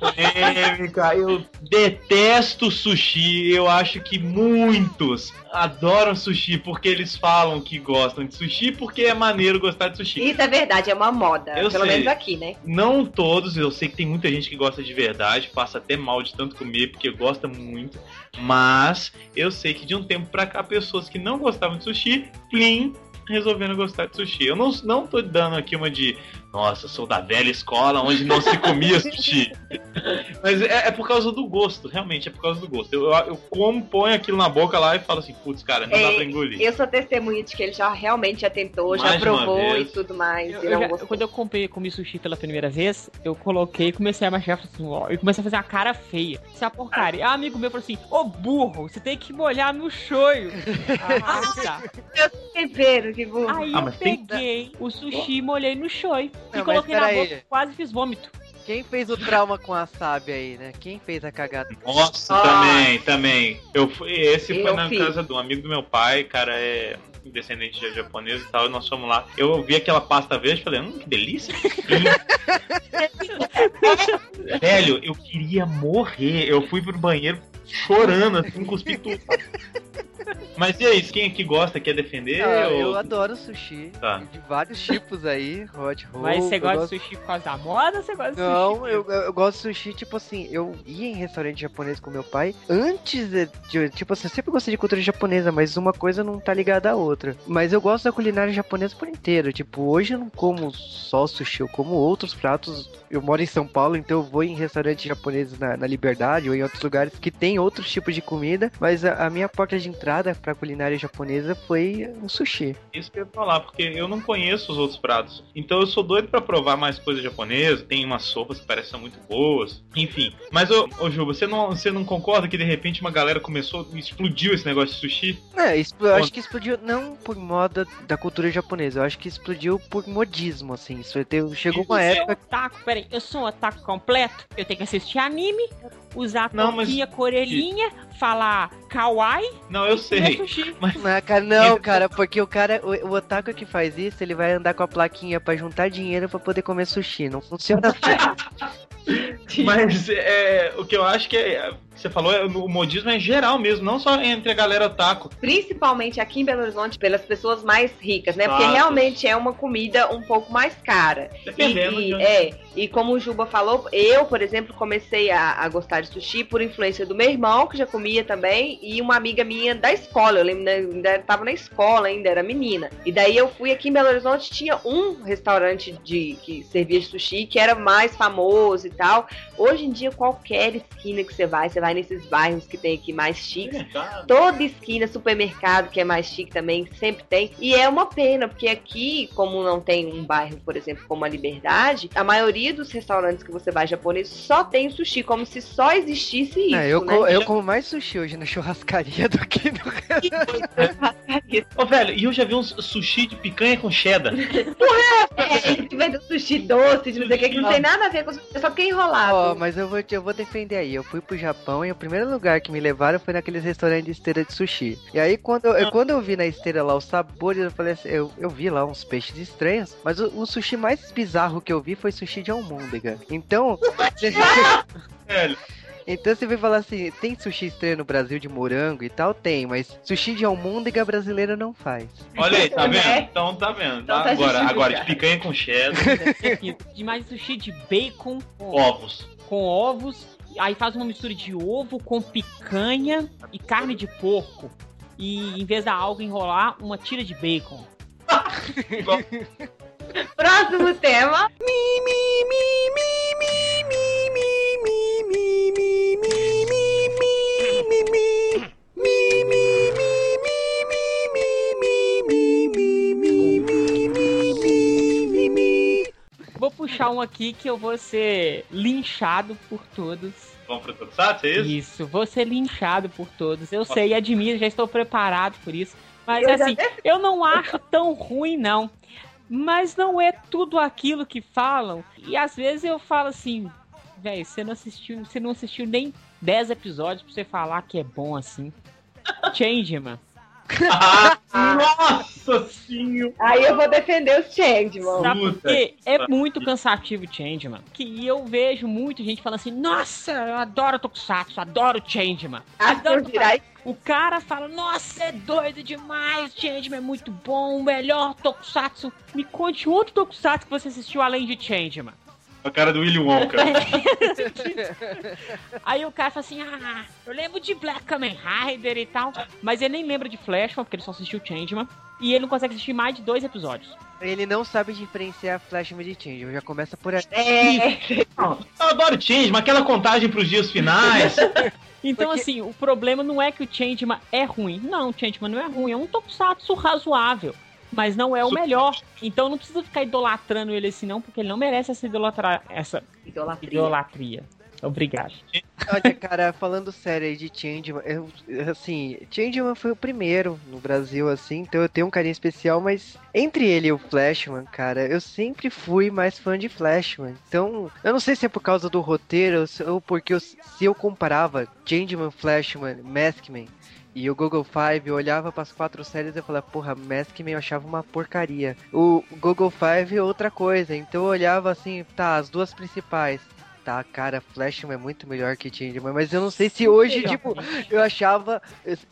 Polêmica, eu detesto sushi. Eu acho que muitos adoram sushi porque eles falam que gostam de sushi porque é maneiro gostar de sushi. Isso é verdade, é uma moda. Eu pelo sei. menos aqui, né? Não todos, eu sei que tem muita gente que gosta de verdade, passa até mal de tanto comer porque gosta muito. Mas eu sei que de um tempo pra cá, pessoas que não gostavam de sushi, plim, resolvendo gostar de sushi. Eu não, não tô dando aqui uma de, nossa, sou da velha escola onde não se comia sushi. Mas é, é por causa do gosto, realmente é por causa do gosto. Eu, eu, eu como, ponho aquilo na boca lá e falo assim, putz, cara, não dá É, pra engolir. Eu sou testemunha de que ele já realmente já tentou, já Mais uma provou e tudo mais. Eu- e eu já- quando eu comprei, comi sushi pela primeira vez, eu coloquei, comecei a machar assim, ó, e comecei a fazer uma cara feia. Isso é uma porcaria. Ah, amigo meu falou assim: Ô burro, você tem que molhar no shoyu. Ah, tá. Tempero, tipo. Aí Ah, eu mas tem- peguei o sushi e molhei no shoyu. Não, e coloquei na boca, quase fiz vômito. Quem fez o trauma com a Sabe aí, né? Quem fez a cagada? Nossa, Ah. também, também. Eu fui, esse foi Eu na fiz. casa de um amigo do meu pai, cara, é descendente de japonês e tal, e nós fomos lá. Eu vi aquela pasta verde e falei, hum, que delícia. Velho, eu queria morrer. Eu fui pro banheiro chorando, assim, cuspi tudo. Mas e aí, quem aqui gosta, quer defender? Ah, ou- eu adoro sushi. Tá. De vários tipos aí, hot roll. Mas você gosta gosto- de sushi por causa da moda ou você gosta de Não, sushi? eu, eu eu gosto de sushi, tipo assim, eu ia em restaurante japonês com meu pai antes de, de- tipo assim, eu sempre gostei de cultura japonesa, mas uma coisa não tá ligada à outra. Mas eu gosto da culinária japonesa por inteiro, tipo, hoje eu não como só sushi, eu como outros pratos. Eu moro em São Paulo, então eu vou em restaurantes japoneses na, na Liberdade ou em outros lugares que tem outros tipos de comida, mas a, a minha porta de entrada pra culinária japonesa foi o sushi. Isso que eu ia falar, porque eu não conheço os outros pratos. Então eu sou doido pra provar mais coisa japonesa. Tem umas sopas que parecem muito boas. Enfim. Mas, ô, ô Juba, você não, você não concorda que de repente uma galera começou, explodiu esse negócio de sushi? É, expl- eu acho que explodiu não por moda da cultura japonesa, eu acho que explodiu por modismo, assim. Isso teve- chegou uma Eu sou época. otaku, peraí, eu sou um otaku completo? Eu tenho que assistir anime, usar Não, mas- touquinha, orelhinha, falar kawaii Não, eu sei. sushi. Não, cara, não, cara, porque o cara, o, o otaku que faz isso, ele vai andar com a plaquinha pra juntar dinheiro pra poder comer sushi. Não funciona assim. Mas é, o que eu acho que é, você falou, é, o modismo é geral mesmo, não só entre a galera otaku. Principalmente aqui em Belo Horizonte, pelas pessoas mais ricas, né? Porque realmente é uma comida um pouco mais cara. Dependendo E, de e- onde- é, e como o Juba falou, eu, por exemplo, comecei a, a gostar de sushi por influência do meu irmão, que já comia também, e uma amiga minha da escola. Eu lembro, né, ainda tava na escola, ainda era menina. E daí eu fui aqui em Belo Horizonte, tinha um restaurante de que servia de sushi que era mais famoso e tal. Hoje em dia, qualquer esquina que você vai, você vai nesses bairros que tem aqui mais chiques, Mercado. toda esquina, supermercado, que é mais chique também, sempre tem. E é uma pena, porque aqui, como não tem um bairro, por exemplo, como a Liberdade, a maioria dos restaurantes que você vai japonês só tem sushi, como se só existisse isso, É, eu, né? co- eu como mais sushi hoje na churrascaria do que no Ô, velho, e eu já vi uns sushi de picanha com cheddar. É, que vem do sushi doce, de não sei o que, que não tem nada a ver com sushi, é só que é enrolado. Ó, mas eu vou, eu vou defender aí. Eu fui pro Japão e o primeiro lugar que me levaram foi naqueles restaurantes de esteira de sushi. E aí, quando eu, quando eu vi na esteira lá os sabores, eu falei assim, eu, eu vi lá uns peixes estranhos, mas o, o sushi mais bizarro que eu vi foi sushi de almôndega. Então, Velho, então você vai falar assim, tem sushi estranho no Brasil de morango e tal? Tem, mas sushi de almôndega brasileira não faz. olha aí, tá Né? vendo? Então tá vendo. Então Tá? tá Agora, agora, de picanha com cheddar, fino. Demais sushi de bacon com, ovos. com ovos. Aí faz uma mistura de ovo com picanha e carne de porco. E em vez da alga enrolar, uma tira de bacon. Próximo tema. Vou puxar um aqui que eu vou ser linchado por todos. Vamos pro Tokusatsu, é isso? Isso, vou ser linchado por todos. Eu sei, admiro, já estou preparado por isso. Mas Eu assim, eu não acho tão ruim, não. Mas não é tudo aquilo que falam. E às vezes eu falo assim, velho, você não assistiu, você não assistiu nem 10 episódios pra você falar que é bom assim. Changeman. Nossa senhora! Aí eu vou defender os Changeman. Sabe por Puta quê? É muito cansativo Changeman. Que eu vejo muita gente falando assim, nossa, eu adoro Tokusatsu, adoro Changeman. Eu Adoro O cara fala, nossa, é doido demais, Changeman é muito bom, o melhor Tokusatsu. Me conte outro Tokusatsu que você assistiu além de Changeman. A cara do Willy Wonka. Aí o cara fala assim, ah, eu lembro de Black Kamen Rider e tal, mas ele nem lembra de Flashman, porque ele só assistiu Changeman. E ele não consegue assistir mais de dois episódios. Ele não sabe diferenciar Flashman de Changeman, já começa por aí. É, Eu adoro Changeman, aquela contagem pros dias finais. Então, Porque- assim, o problema não é que o Changeman é ruim. Não, o Changeman não é ruim, é um tokusatsu razoável. Mas não é o melhor. Então não precisa ficar idolatrando ele assim, não, porque ele não merece essa, idolatra... essa idolatria. idolatria. Obrigado. Olha, cara, falando sério aí de Changeman, eu, assim, Changeman foi o primeiro no Brasil, assim, então eu tenho um carinho especial, mas entre ele e o Flashman, cara, eu sempre fui mais fã de Flashman. Então, eu não sei se é por causa do roteiro ou porque eu- se eu comparava Changeman, Flashman, Maskman e o Google Five, eu olhava para as quatro séries e eu falava, porra, Maskman eu achava uma porcaria. O Google Five é outra coisa, então eu olhava assim, tá, as duas principais. Tá, cara, Flashman é muito melhor que Changeman, mas eu não sei se hoje, tipo, eu achava.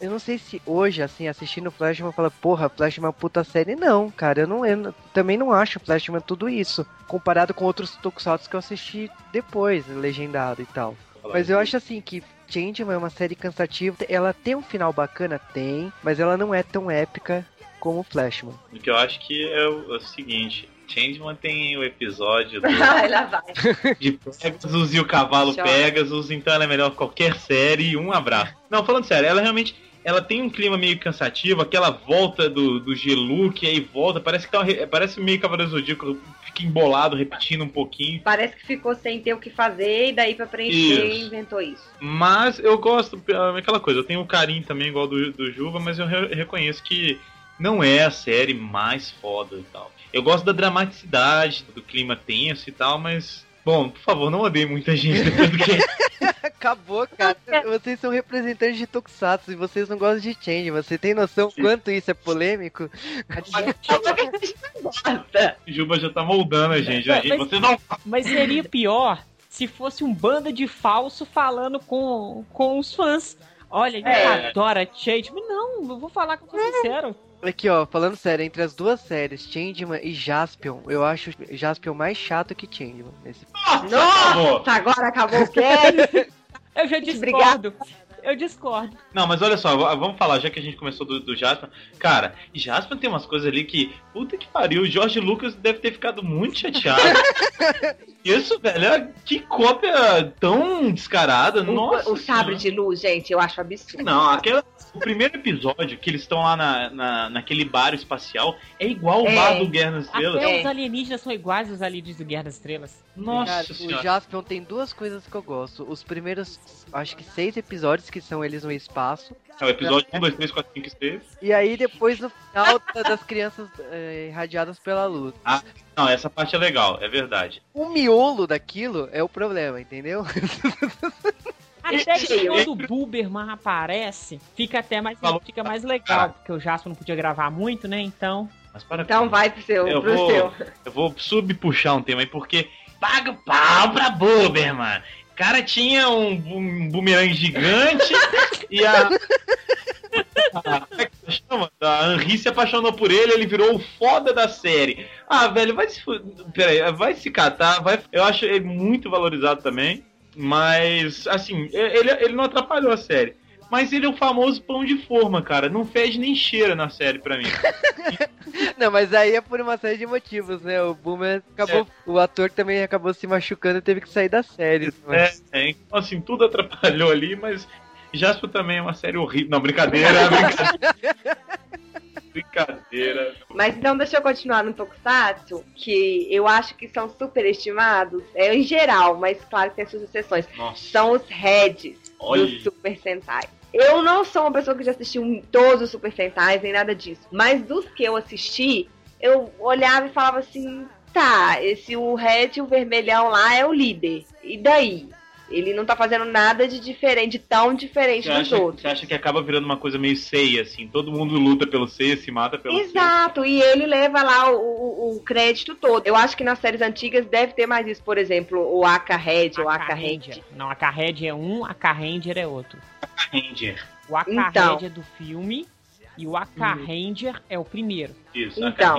Eu, não sei se hoje, assim, assistindo Flashman, eu falo, porra, Flashman é uma puta série. Não, cara, eu, não, eu também não acho Flashman tudo isso. Comparado com outros tokusatsu que eu assisti depois, legendado e tal. Mas eu acho assim que Changeman é uma série cansativa. Ela tem um final bacana? Tem, mas ela não é tão épica como Flashman. O que eu acho que é o, é o seguinte. Changeman tem o episódio do, Ai, lá vai. de Pegasus e o cavalo Chora. Pegasus, então ela é melhor que qualquer série. Um abraço. Não, falando sério, ela realmente ela tem um clima meio cansativo, aquela volta do, do Gelu, que aí volta, parece que tá, parece meio Cavaleiro Zodíaco, fica embolado, repetindo um pouquinho. Parece que ficou sem ter o que fazer e daí pra preencher Isso. inventou isso. Mas eu gosto, é aquela coisa, eu tenho um carinho também igual do, do Juba, mas eu re- reconheço que não é a série mais foda e tal. Eu gosto da dramaticidade, do clima tenso e tal, mas. Bom, por favor, não odeie muita gente depois do que. Acabou, cara. Vocês são representantes de Tokusatsu e vocês não gostam de Change. Você tem noção quanto isso é polêmico? Juba já tá moldando a gente, né? Mas- gente você não. Mas seria pior se fosse um banda de falso falando com, com os fãs. Olha, a gente É. adora Changeman. Não, eu vou falar com você sincero. Aqui, ó, falando sério, entre as duas séries, Changeman e Jaspion, eu acho Jaspion mais chato que Changeman. Nesse... nossa, agora acabou o cast. Eu já discordo. Eu discordo. Não, mas olha só, vamos falar, já que a gente começou do, do Jasper. Cara, Jasper tem umas coisas ali que. Puta que pariu, o Jorge Lucas deve ter ficado muito chateado. Isso, velho, é- que cópia tão descarada. Nossa. O, o sabre Senhora. de luz, gente, eu acho absurdo. Não, aquela, o primeiro episódio que eles estão lá na, na, naquele bar espacial é igual o É. bar do Guerra nas Estrelas. Até É. os alienígenas são iguais aos alienígenas do Guerra das Estrelas. Nossa Cara, senhora. o Jaspion tem duas coisas que eu gosto. Os primeiros, acho que seis episódios que são eles no espaço. É o episódio 1, 2, 3, 4, 5 e 6. E aí depois no final da- das crianças eh, irradiadas pela luz. Não, essa parte é legal, é verdade. O miolo daquilo é o problema, entendeu? Até que Cheio. quando o Buberman aparece, fica até mais, fica mais legal, porque o Jasper não podia gravar muito, né? Então. Mas para Então vai pro seu, Eu pro vou- seu. Eu vou subpuxar um tema aí, porque paga o pau pra Buberman. O cara tinha um, um bumerangue gigante e a. a- Como é que se chama? A Henri se apaixonou por ele, ele virou o foda da série. Ah, velho, vai se. fu- Pera aí, vai se catar. Vai... Eu acho ele muito valorizado também. Mas, assim, ele, ele não atrapalhou a série. Mas ele é o famoso pão de forma, cara. Não fede nem cheira na série pra mim. Não, mas aí é por uma série de motivos, né? O Boomer acabou. O ator também acabou se machucando e teve que sair da série. É, é, então, assim, tudo atrapalhou ali, mas Jasper também é uma série horrível. Não, brincadeira, brincadeira. brincadeira. Mas então deixa eu continuar no Tokusatsu, que eu acho que são superestimados, é em geral, mas claro que tem suas exceções. Nossa, São os heads olha. do Super Sentai. Eu não sou uma pessoa que já assistiu todos os Super Sentais, nem nada disso. Mas dos que eu assisti, eu olhava e falava assim, tá, esse o Red, o vermelhão lá é o líder. E daí? Ele não tá fazendo nada de diferente, de tão diferente Você dos acha, outros. você acha que acaba virando uma coisa meio ceia, assim? Todo mundo luta pelo ceia, se mata pelo ceia. Exato, e ele leva lá o, o- o crédito todo. Eu acho que nas séries antigas deve ter mais isso, por exemplo, o Aka Red, o Aka Red. Ranger. Não, a Ranger é um, a Ranger é outro. Ranger. O Aka Então. Ranger é do filme e o Aka Ranger é o primeiro. Isso, Então.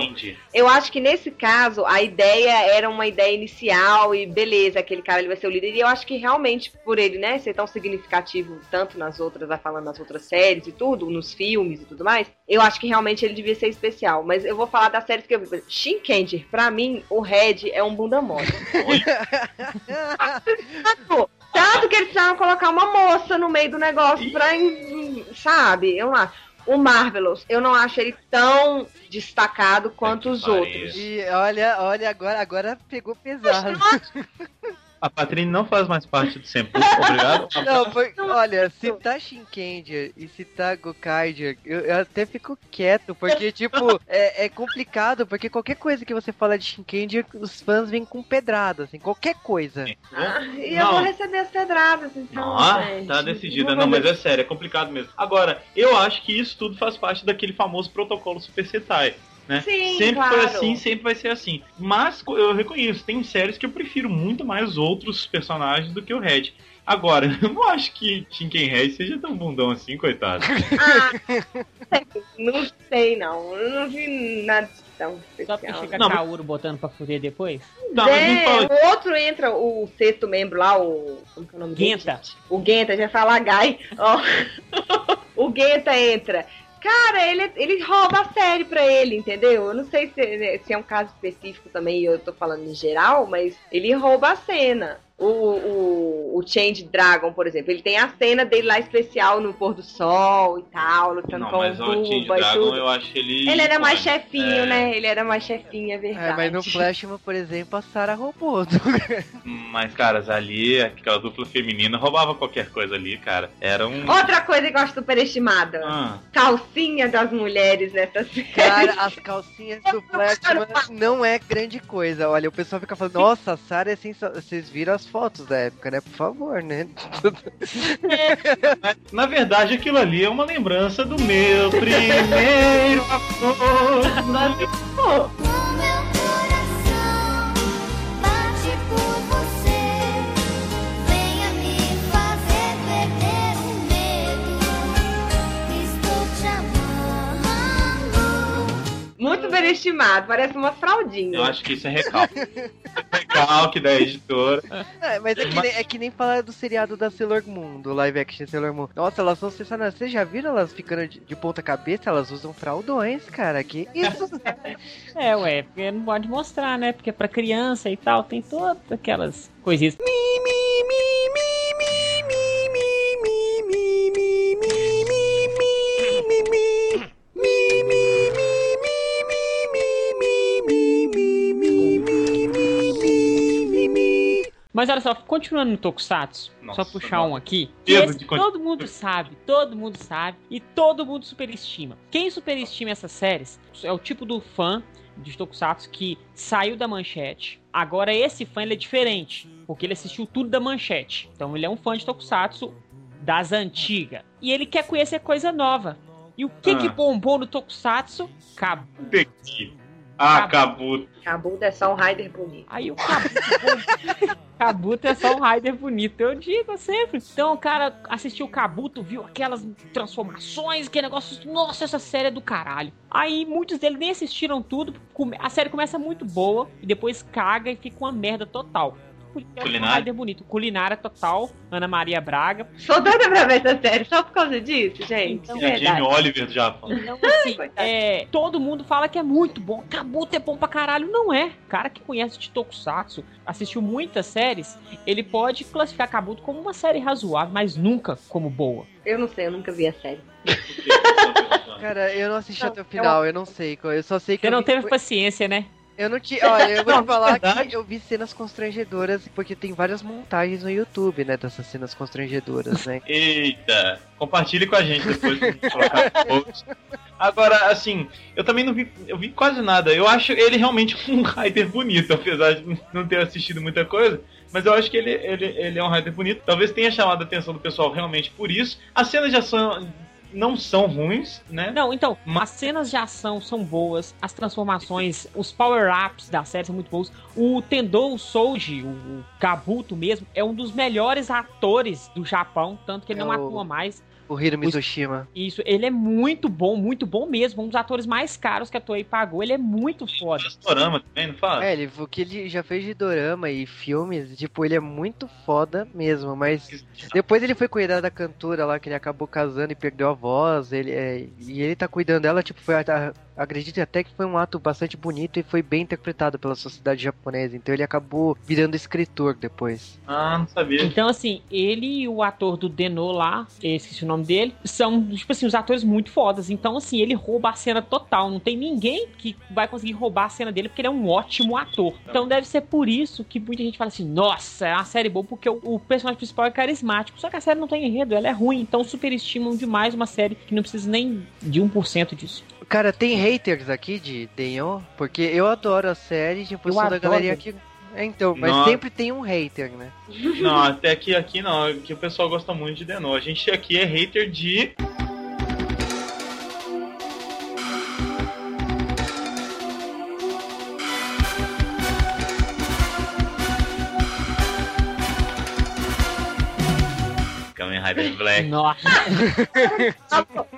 Eu acho que nesse caso a ideia era uma ideia inicial e beleza, aquele cara ele vai ser o líder. E eu acho que realmente por ele, né, ser tão significativo tanto nas outras, vai falando nas outras séries e tudo, nos filmes e tudo mais, eu acho que realmente ele devia ser especial. Mas eu vou falar das séries que eu vi. Shinkenger, pra mim, o Red é um bunda mole. Tanto- que eles precisavam colocar uma moça no meio do negócio pra. Sabe? Eu não acho. O Marvelous, eu não acho ele tão destacado quanto os pariu. outros. E olha, olha, agora, agora pegou pesado. A Patrine não faz mais parte do Sempu, obrigado. Não, foi- olha, se tá Shinkenger e se tá Gokaiger, eu, eu até fico quieto, porque, tipo, é, é complicado, porque qualquer coisa que você fala de Shinkenger, os fãs vêm com pedrada, assim, qualquer coisa. Ah, e eu Não. vou receber as pedradas, então. Ah, gente. tá decidida. Não, mas é sério, é complicado mesmo. Agora, eu acho que isso tudo faz parte daquele famoso protocolo Super Sentai. Né? Sim, sempre claro. foi assim, sempre vai ser assim. Mas eu reconheço, tem séries que eu prefiro muito mais os outros personagens do que o Red. Agora, eu não acho que Shinken Red seja tão bundão assim, coitado. Ah, não sei, não. Eu não vi nada de tão Só porque chega Não, mas- Kaoru botando pra fuder depois. Não, É, fala o outro entra, o sexto membro lá, o. Como que é o nome dele? Genta. gente? O Genta, já fala Gai. Ó. o Genta entra. Cara, ele, ele rouba a série pra ele, entendeu? Eu não sei se, se é um caso específico também, eu tô falando em geral, mas ele rouba a cena. O, o, o Change Dragon, por exemplo, ele tem a cena dele lá especial no pôr do sol e tal, lutando Não, com mas o o Change Dragon tudo. eu acho ele. Ele era mais chefinho, É, né? Ele era mais chefinho, é verdade. É, mas no Flashman, por exemplo, a Sarah roubou. Mas, caras, ali, aquela dupla feminina roubava qualquer coisa ali, cara. Era um. Outra coisa que eu acho superestimada. Ah, Calcinha das mulheres nessa série. Cara, as calcinhas do Flashman não é grande coisa. Olha, o pessoal fica falando, nossa, a Sarah é sensacional. Vocês viram as fotos da época, né? Por favor, né? na verdade, aquilo ali é uma lembrança do meu primeiro amor. Muito superestimado, parece umas fraldinhas. Eu acho que isso é recalque. recalque da editora. É, mas é que, nem, é que nem falar do seriado da Sailor Moon, do live action Sailor Moon. Nossa, elas são sensacionais. Vocês já viram elas ficando de, de ponta cabeça? Elas usam fraldões, cara. Que isso? É, ué, porque não pode mostrar, né? Porque pra criança e tal, tem todas aquelas coisinhas. Mas olha só, continuando no Tokusatsu, Nossa, só puxar nossa. um aqui. Esse todo mundo sabe, todo mundo sabe e todo mundo superestima. Quem superestima essas séries é o tipo do fã de Tokusatsu que saiu da manchete. Agora esse fã ele é diferente, porque ele assistiu tudo da manchete. Então ele é um fã de Tokusatsu das antigas. E ele quer conhecer coisa nova. E o que Ah. que bombou no Tokusatsu? Cabo. Ah, Kabuto. Kabuto é só um Rider bonito. Aí o Kabuto. Kabuto é só um Raider bonito, eu digo sempre. Então o cara assistiu o Kabuto, viu aquelas transformações, que negócio. Nossa, essa série é do caralho. Aí muitos deles nem assistiram tudo. A série começa muito boa e depois caga e fica uma merda total. Porque é um Culinária? Bonito. Culinária total, Ana Maria Braga. Sou doida pra ver essa série só por causa disso, gente. Então, É verdade. Jamie Oliver do Japão. Então, assim, é, todo mundo fala que é muito bom. Kabuto é bom pra caralho. Não é. Cara que conhece de Tokusatsu, assistiu muitas séries, ele pode classificar Kabuto como uma série razoável, mas nunca como boa. Eu não sei, eu nunca vi a série. Cara, eu não assisti até o final, eu não sei. Eu só sei que. Você eu não vi- teve paciência, né? Eu não tinha. Olha, eu vou te falar verdade. que eu vi cenas constrangedoras, porque tem várias montagens no YouTube, né? Dessas cenas constrangedoras, né? Eita, compartilhe com a gente depois gente colocar post. Agora, assim, eu também não vi, eu vi quase nada. Eu acho ele realmente um Rider bonito, apesar de não ter assistido muita coisa. Mas eu acho que ele, ele, ele é um Raider bonito. Talvez tenha chamado a atenção do pessoal realmente por isso. As cenas de ação não são ruins, né? Não, então, Ma- as cenas de ação são boas, as transformações, os power-ups da série são muito bons. O Tendou Souji, o, o Kabuto mesmo, é um dos melhores atores do Japão, tanto que ele É não o- atua mais. O Hiro Mizushima. Isso, ele é muito bom, muito bom mesmo. Um dos atores mais caros que a Toei pagou. Ele é muito foda. Dorama também, não fala? É, ele, o que ele já fez de dorama e filmes, tipo, ele é muito foda mesmo, mas depois ele foi cuidar da cantora lá, que ele acabou casando e perdeu a voz, ele, é, e ele tá cuidando dela, tipo, foi, a- acredito até que foi um ato bastante bonito e foi bem interpretado pela sociedade japonesa, então ele acabou virando escritor depois. Ah, não sabia. Então, assim, ele e o ator do Denô lá, esqueci o nome dele, são, tipo assim, os atores muito fodas. Então, assim, ele rouba a cena total. Não tem ninguém que vai conseguir roubar a cena dele, porque ele é um ótimo ator. Então, deve ser por isso que muita gente fala assim: nossa, é uma série boa, porque o, o personagem principal é carismático. Só que a série não tem enredo, ela é ruim. Então, superestimam demais uma série que não precisa nem de 1% disso. Cara, tem haters aqui de Denyon, porque eu adoro a série, tipo, eu Eu sou da adoro. galerinha que... É, então, mas Nossa. sempre tem um hater, né? Não, até aqui, aqui não, que o pessoal gosta muito de Denô. A gente aqui é hater de. Rider Black. Nossa,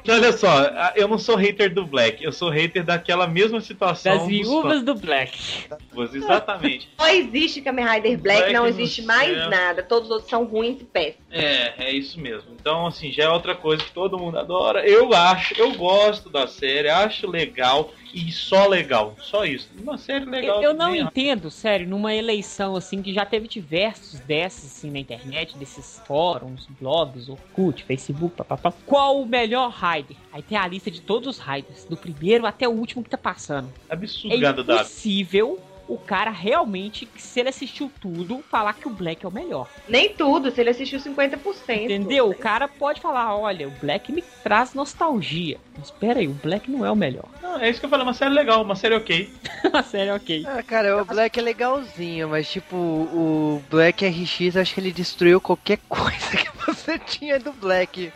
Olha só, eu não sou hater do Black, eu sou hater daquela mesma situação das viúvas do Black. exatamente. Não existe Kamen Rider Black, Black não no existe céu. mais nada. Todos os outros são ruins e péssimos. É, é isso mesmo. Então, assim, já é outra coisa que todo mundo adora. Eu acho, eu gosto da série, acho legal e só legal. Só isso. Uma série legal. Eu, eu não entendo, sério, numa eleição assim que já teve diversos desses assim na internet, desses fóruns, blogs, Orkut, Facebook, papapá. Qual o melhor Raider? Aí tem a lista de todos os Raiders, do primeiro até o último que tá passando. Absurdo, É impossível o cara realmente, se ele assistiu tudo, falar que o Black é o melhor. Nem tudo, se ele assistiu 50%. Entendeu? O cara pode falar, olha, o Black me traz nostalgia. Mas espera aí, o Black não é o melhor. Não, é isso que eu falei, uma série legal, uma série ok. A série é ok. Ah, cara, o Black é legalzinho, mas tipo, o Black RX, acho que ele destruiu qualquer coisa que você tinha do Black.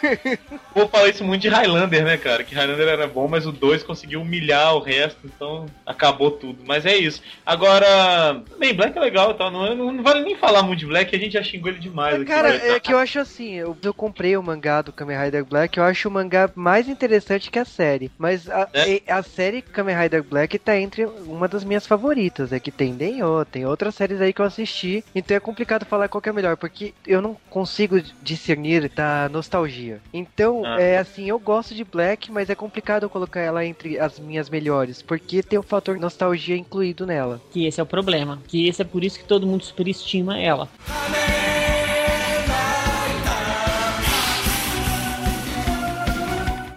Vou falar isso muito de Highlander, né, cara? Que Highlander era bom, mas o 2 conseguiu humilhar o resto, então acabou tudo. Mas é isso. Agora, bem, Black é legal, tá? Não, não vale nem falar muito de Black, a gente já xingou ele demais aqui. Cara, né? é que eu acho assim, eu, eu comprei o mangá do Kamen Rider Black, eu acho o mangá mais interessante que a série. Mas a, É? a série Kamen Rider Black tá entre uma das minhas favoritas. É que tem tem outras séries aí que eu assisti. Então é complicado falar qual é melhor, porque eu não consigo discernir da nostalgia. Então, Ah. é assim, eu gosto de Black, mas é complicado eu colocar ela entre as minhas melhores, porque tem o fator nostalgia incluído nela. Que esse é o problema. Que esse é por isso que todo mundo superestima ela.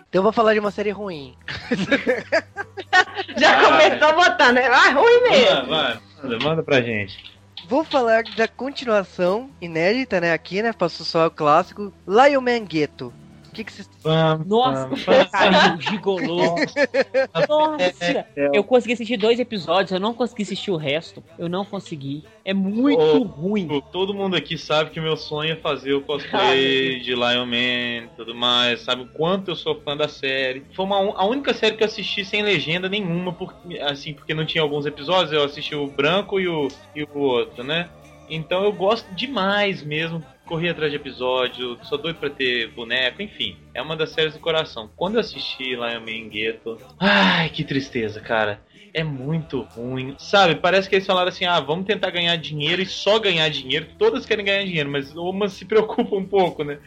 Então eu vou falar de uma série ruim. Já Ah. começou botando, né? Ah, ruim mesmo. Vai, vai, manda, manda pra gente. Vou falar da continuação inédita, né? Aqui, né? Passou só o clássico. Lion Man Ghetto. O que que vocês. Vamos, Nossa, carinho, gigolô. Nossa, eu consegui assistir dois episódios, eu não consegui assistir o resto. Eu não consegui. É muito Ô, ruim. Todo mundo aqui sabe que meu sonho é fazer o cosplay de Lion Man e tudo mais. Sabe o quanto eu sou fã da série. Foi uma, a única série que eu assisti sem legenda nenhuma, por, assim, porque não tinha alguns episódios. Eu assisti o branco e o, e o outro, né? Então eu gosto demais mesmo. Corri atrás de episódio, sou doido pra ter boneco, enfim. É uma das séries do coração. Quando eu assisti Lion Man Ghetto, ai, que tristeza, cara é muito ruim. Sabe, parece que eles falaram assim: ah, vamos tentar ganhar dinheiro e só ganhar dinheiro. Todas querem ganhar dinheiro, mas umas se preocupam um pouco, né?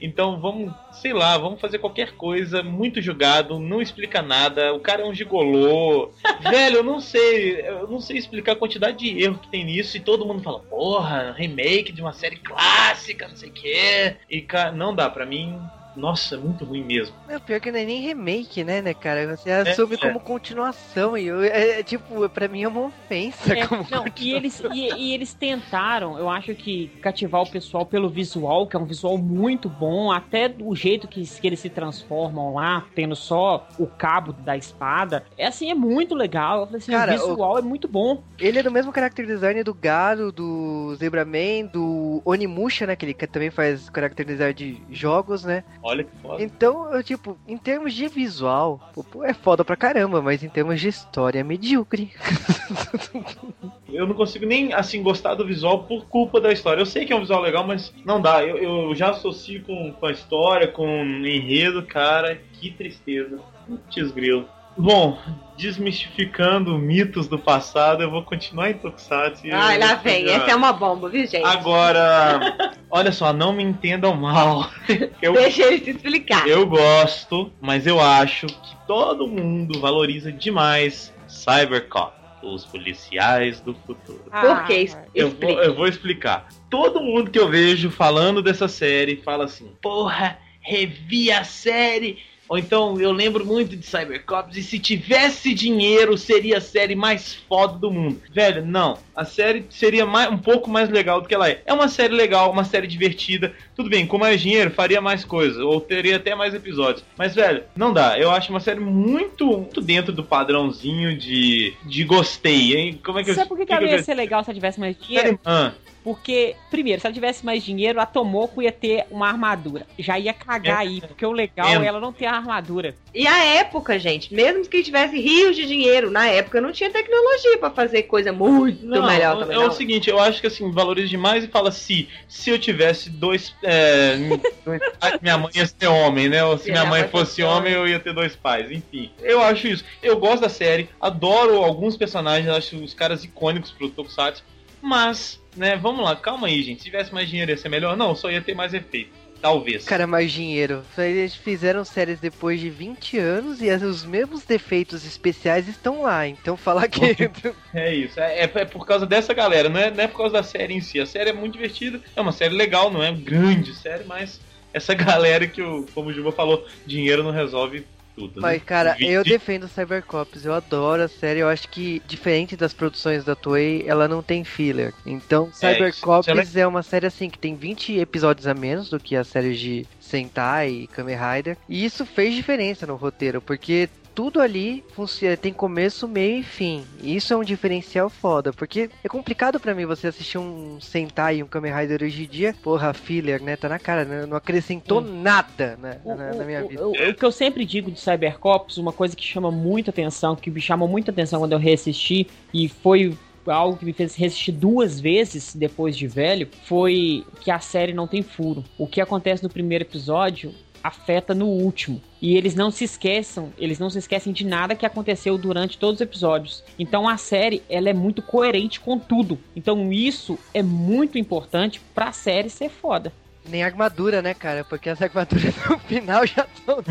Então vamos, sei lá, vamos fazer qualquer coisa, muito jogado, não explica nada, o cara é um gigolô. Velho, eu não sei, eu não sei explicar a quantidade de erro que tem nisso e todo mundo fala, porra, remake de uma série clássica, não sei o quê. E cara, não dá, pra mim Nossa, é muito ruim mesmo. Não, pior que não é nem remake, né, né, cara? Você assume é. como continuação. E eu, é, é, tipo, pra mim é uma ofensa. É, como não, e eles, e, e eles tentaram, eu acho que cativar o pessoal pelo visual, que é um visual muito bom, até o jeito que, que eles se transformam lá, tendo só o cabo da espada. É assim, é muito legal. Eu falei assim, Cara, o visual é muito bom. Ele é do mesmo character design do Garo, do Zebraman, do Onimusha, né? Que ele que também faz character design de jogos, né? Olha que foda. Então, eu, tipo, em termos de visual, é foda pra caramba, mas em termos de história é medíocre. Eu não consigo nem, assim, gostar do visual por culpa da história. Eu sei que é um visual legal, mas não dá. Eu, eu já associo com, com a história, com o enredo, cara. Que tristeza. Putz, grilo. Bom, desmistificando mitos do passado, eu vou continuar em Tokusatsu. e Ai, eu lá vem. continuar. Essa é uma bomba, viu, gente? Agora, olha só, não me entendam mal. Eu, Deixa ele se explicar. eu gosto, mas eu acho que todo mundo valoriza demais Cybercop, os policiais do futuro. Por que isso? Eu vou, eu vou explicar. Todo mundo que eu vejo falando dessa série fala assim: Porra, revi a série. Ou então, eu lembro muito de Cybercops e se tivesse dinheiro seria a série mais foda do mundo. Velho, não. A série seria mais, um pouco mais legal do que ela é. É uma série legal, uma série divertida. Tudo bem, com mais dinheiro faria mais coisa. Ou teria até mais episódios. Mas, velho, não dá. Eu acho uma série muito, muito dentro do padrãozinho de, de gostei, hein? Como é que eu Sabe por que, que ela eu- ia ser legal se ela tivesse mais dinheiro? Série- Ah, Porque, primeiro, se ela tivesse mais dinheiro, a Tomoko ia ter uma armadura. Já ia cagar aí, porque o legal É. é ela não ter a armadura. E a época, gente, mesmo que tivesse rios de dinheiro, na época não tinha tecnologia pra fazer coisa muito Não, melhor é também. o não. seguinte, eu acho que assim, valoriza demais e fala se se eu tivesse dois. É, dois pais, minha mãe ia ser homem, né? Ou se Se minha mãe fosse fosse homem, eu ia ter dois pais. Enfim, eu acho isso. Eu gosto da série, adoro alguns personagens, acho os caras icônicos pro Tokusatsu, mas, né, vamos lá, calma aí, gente. Se tivesse mais dinheiro ia ser melhor? Não, só ia ter mais efeito. Talvez. Cara, mais dinheiro. Eles fizeram séries depois de 20 anos e os mesmos defeitos especiais estão lá. Então falar que. É isso, é, é- é por causa dessa galera, não é, não é por causa da série em si. A série é muito divertida, é uma série legal, não é grande série, mas essa galera que, o, como o Juba falou, dinheiro não resolve tudo. Mas, né? cara, eu defendo Cybercops. Eu adoro a série. Eu acho que, diferente das produções da Toei, ela não tem filler. Então, É, Cybercops isso- é uma série assim que tem 20 episódios a menos do que a série de Sentai e Kamen Rider. E isso fez diferença no roteiro, porque tudo ali funciona, tem começo, meio e fim. E isso é um diferencial foda, porque é complicado pra mim você assistir um Sentai e um Kamen Rider hoje em dia. Porra, filler, né? Tá na cara, né? não acrescentou nada né, O, na, na minha o- vida. o- o que eu sempre digo de Cybercops, uma coisa que chama muita atenção, que me chamou muita atenção quando eu reassisti, e foi algo que me fez reassistir duas vezes depois de velho, foi que a série não tem furo. O que acontece no primeiro episódio afeta no último. E eles não se esqueçam, eles não se esquecem de nada que aconteceu durante todos os episódios. Então a série, ela é muito coerente com tudo. Então isso é muito importante pra série ser foda. Nem armadura, né, cara? Porque as armaduras no final já estão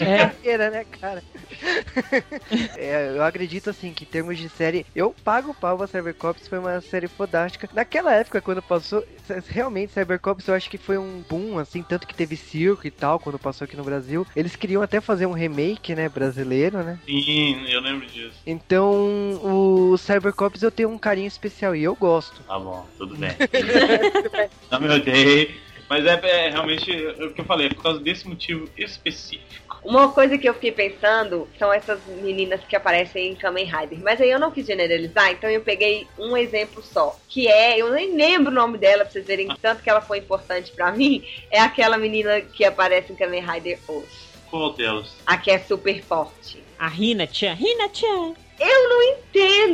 É. carreira, né, cara? É, eu acredito assim que em termos de série, eu pago o pau pra Cybercops, foi uma série fodástica. Naquela época, quando passou, realmente Cybercops eu acho que foi um boom, assim, tanto que teve circo e tal, quando passou aqui no Brasil. Eles queriam até fazer um remake, né, brasileiro, né? Sim, eu lembro disso. Então, o Cybercops eu tenho um carinho especial e eu gosto. Tá bom, tudo bem. não me odeie. Mas é, é realmente é o que eu falei, é por causa desse motivo específico. Uma coisa que eu fiquei pensando são essas meninas que aparecem em Kamen Rider. Mas aí eu não quis generalizar, então eu peguei um exemplo só. Que é, eu nem lembro o nome dela pra vocês verem tanto que ela foi importante pra mim. É aquela menina que aparece em Kamen Rider Os. Qual delas? A que é super forte. A Hina-chan, Hina-chan. Eu não entendo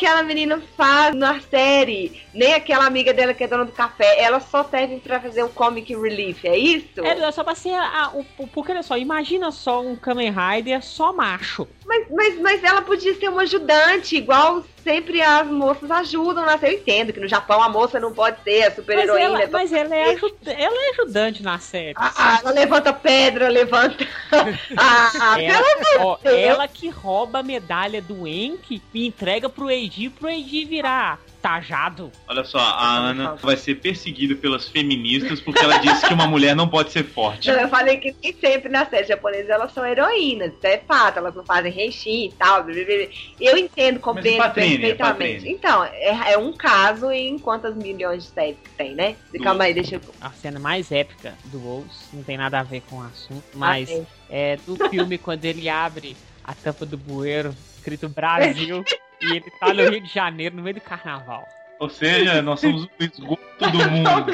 aquela menina faz na série. Nem aquela amiga dela que é dona do café. Elas só servem pra fazer um comic relief, é isso? É só pra ser a, o, o- Porque olha só, imagina só um Kamen Rider só macho. Mas, mas, mas ela podia ser uma ajudante, igual sempre as moças ajudam na série. Eu entendo que no Japão a moça não pode ser a super Mas, heroína. ela, mas ela, é ela é ajudante na série. Ah, ela levanta pedra, levanta. ah, ela, ó, ela que rouba a medalha do Enki e entrega pro Eiji pro Eiji virar tajado. Olha só, a Ana vai ser perseguida pelas feministas porque ela disse que uma mulher não pode ser forte. Não, eu falei que nem sempre nas séries japonesas elas são heroínas, isso é fato, elas não fazem reishi e tal. blá, blá, blá. Eu entendo, compreendo Patrine, perfeitamente. Patrine? Então, é, é um caso em quantas milhões de séries que tem, né? Calma aí, deixa eu. A cena mais épica do Wolves, não tem nada a ver com o assunto, mas Ah, é do filme quando ele abre a tampa do bueiro, escrito Brasil, e ele tá no Rio de Janeiro, no meio do carnaval. Ou seja, nós somos o esgoto do mundo.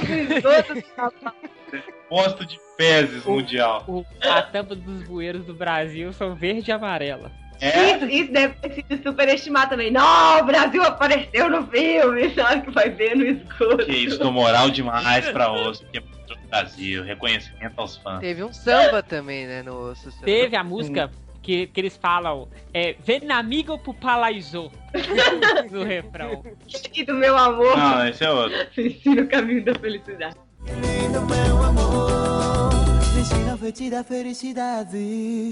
Posto de fezes mundial. O- a tampa dos bueiros do Brasil são verde e amarela. É? Isso, isso deve ter sido superestimado também. Não, o Brasil apareceu no filme, hora que vai ver no escuro. Que isso, dou moral demais pra osso, que é pro Brasil. Reconhecimento aos fãs. Teve um samba também, né, no osso. Teve a música que, que eles falam, é Venamigo pro Palaizô, no refrão. E do meu amor, Não, esse é outro. ensina o caminho da felicidade. Lindo meu amor, me ensina a feitiço da felicidade.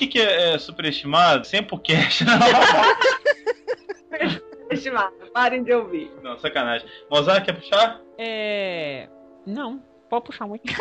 Que, que é, é superestimado? Sempocast. Estimado, parem de ouvir. Não, sacanagem. Mozart, quer puxar? É. Não, pode puxar muito.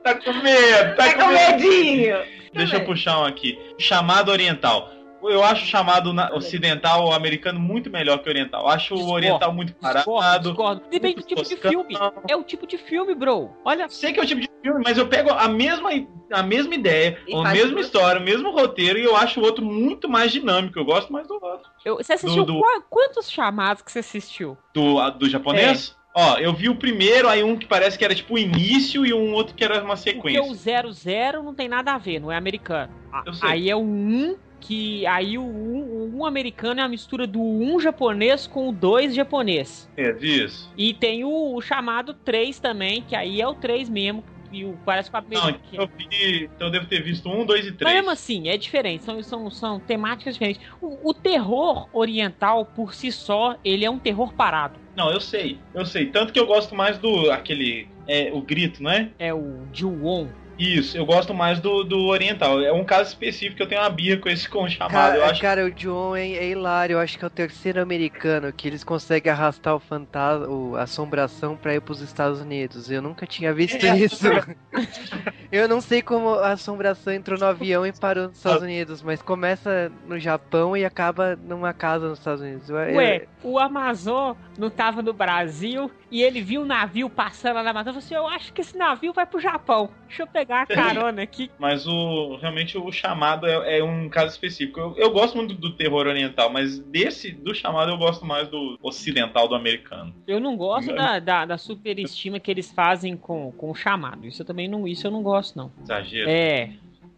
Tá com medo, tá, Tá com medinho. Deixa eu puxar um aqui. Chamado oriental. Eu acho o chamado na- ocidental americano muito melhor que o oriental. Eu Acho o Discordo, oriental muito Discordo, parado. discordo. Depende do tipo de filme. É o tipo de filme, bro. Olha, Sei que é o tipo de filme, mas eu pego a mesma, a mesma ideia, E a mesma história, o mesmo roteiro, e eu acho o outro muito mais dinâmico. Eu gosto mais do outro. eu- você assistiu Do- do- qua- quantos chamados que você assistiu? Do, a- do japonês? É. Ó, eu vi o primeiro, aí um que parece que era tipo o início e um outro que era uma Porque sequência. o 00 não tem nada a ver, não é americano. A- Eu sei. Aí é o 1, que aí o 1, o 1 americano é a mistura do 1 japonês com o 2 japonês. É, isso. E tem o, o chamado 3 também, que aí é o 3 mesmo, e o parece com a Não, então eu vi. Então eu devo ter visto um, dois e Mas três. mesmo assim, é diferente, são, são, são temáticas diferentes. O, o terror oriental, por si só, ele é um terror parado. Não, eu sei, eu sei. Tanto que eu gosto mais do. aquele. É, o grito, não é? É o Ju-Won. Isso, eu gosto mais do, do oriental. É um caso específico que eu tenho uma birra com esse com o chamado. Cara, eu acho cara, o John é, é hilário. Eu acho que é o terceiro americano que eles conseguem arrastar o fantasma, o- a assombração pra ir pros Estados Unidos. Eu nunca tinha visto É. isso. eu não sei como a assombração entrou no avião e parou nos Estados Unidos, mas começa no Japão e acaba numa casa nos Estados Unidos. Eu- eu- Ué, o Amazon não tava no Brasil e ele viu um navio passando lá na Amazônia e falou assim: Eu acho que esse navio vai pro Japão. Deixa eu pegar a carona aqui. Mas o realmente o chamado é, é um caso específico. Eu, eu gosto muito do terror oriental, mas desse do chamado eu gosto mais do ocidental do americano. Eu não gosto da, da, da superestima que eles fazem com, com o chamado. Isso eu também não, isso eu não gosto, não. Exagero. É.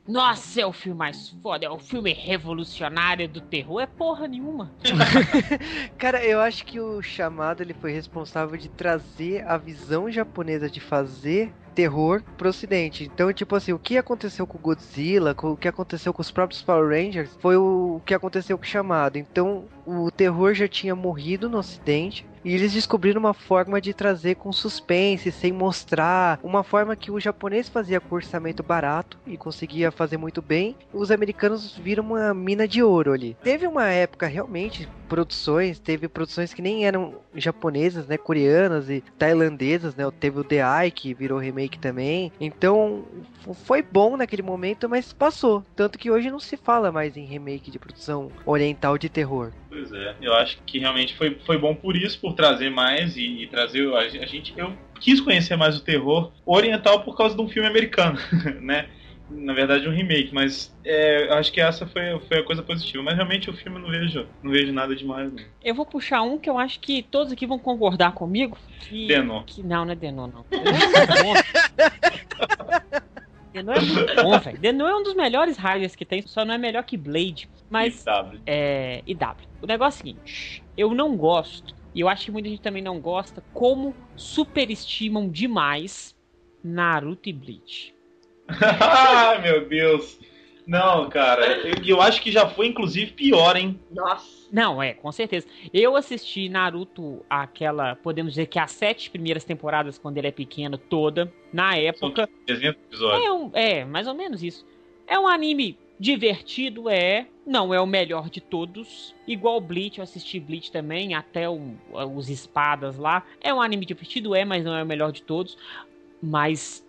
Nossa, é o filme mais foda, é o filme revolucionário do terror. É porra nenhuma. Cara, eu acho que o chamado ele foi responsável de trazer a visão japonesa de fazer terror pro ocidente. Então, tipo assim, o que aconteceu com o Godzilla, com o que aconteceu com os próprios Power Rangers, foi o que aconteceu com o chamado. Então, o terror já tinha morrido no ocidente. E eles descobriram uma forma de trazer com suspense, sem mostrar, uma forma que o japonês fazia com orçamento barato e conseguia fazer muito bem. Os americanos viram uma mina de ouro ali. Teve uma época realmente produções, teve produções que nem eram japonesas, né, coreanas e tailandesas, né? Teve o The Eye que virou remake também. Então, foi bom naquele momento, mas passou. Tanto que hoje não se fala mais em remake de produção oriental de terror. Pois é. Eu acho que realmente foi, foi bom por isso, por trazer mais e, e trazer. A, a gente. Eu quis conhecer mais o terror oriental por causa de um filme americano, né? Na verdade, um remake, mas é, eu acho que essa foi, foi a coisa positiva. Mas realmente o filme eu não vejo, não vejo nada demais, não. Eu vou puxar um que eu acho que todos aqui vão concordar comigo. Que, Denô. que não, não é Denô, não. Denô é muito bom. Denô é muito bom, velho. Denô é um dos melhores raiders que tem, só não é melhor que Blade. Mas IW. é. IW. O negócio é o seguinte: eu não gosto, e eu acho que muita gente também não gosta, como superestimam demais Naruto e Bleach. Ai, meu Deus. Não, cara, eu, eu acho que já foi inclusive pior, hein? Nossa. Não, é, com certeza. Eu assisti Naruto, aquela, podemos dizer que as sete primeiras temporadas, quando ele é pequeno, toda, na São época. 300 episódios. É, um, é, mais ou menos isso. É um anime divertido, é. Não é o melhor de todos. Igual Bleach, eu assisti Bleach também, até o- os espadas lá. É um anime divertido, é, mas não é o melhor de todos. Mas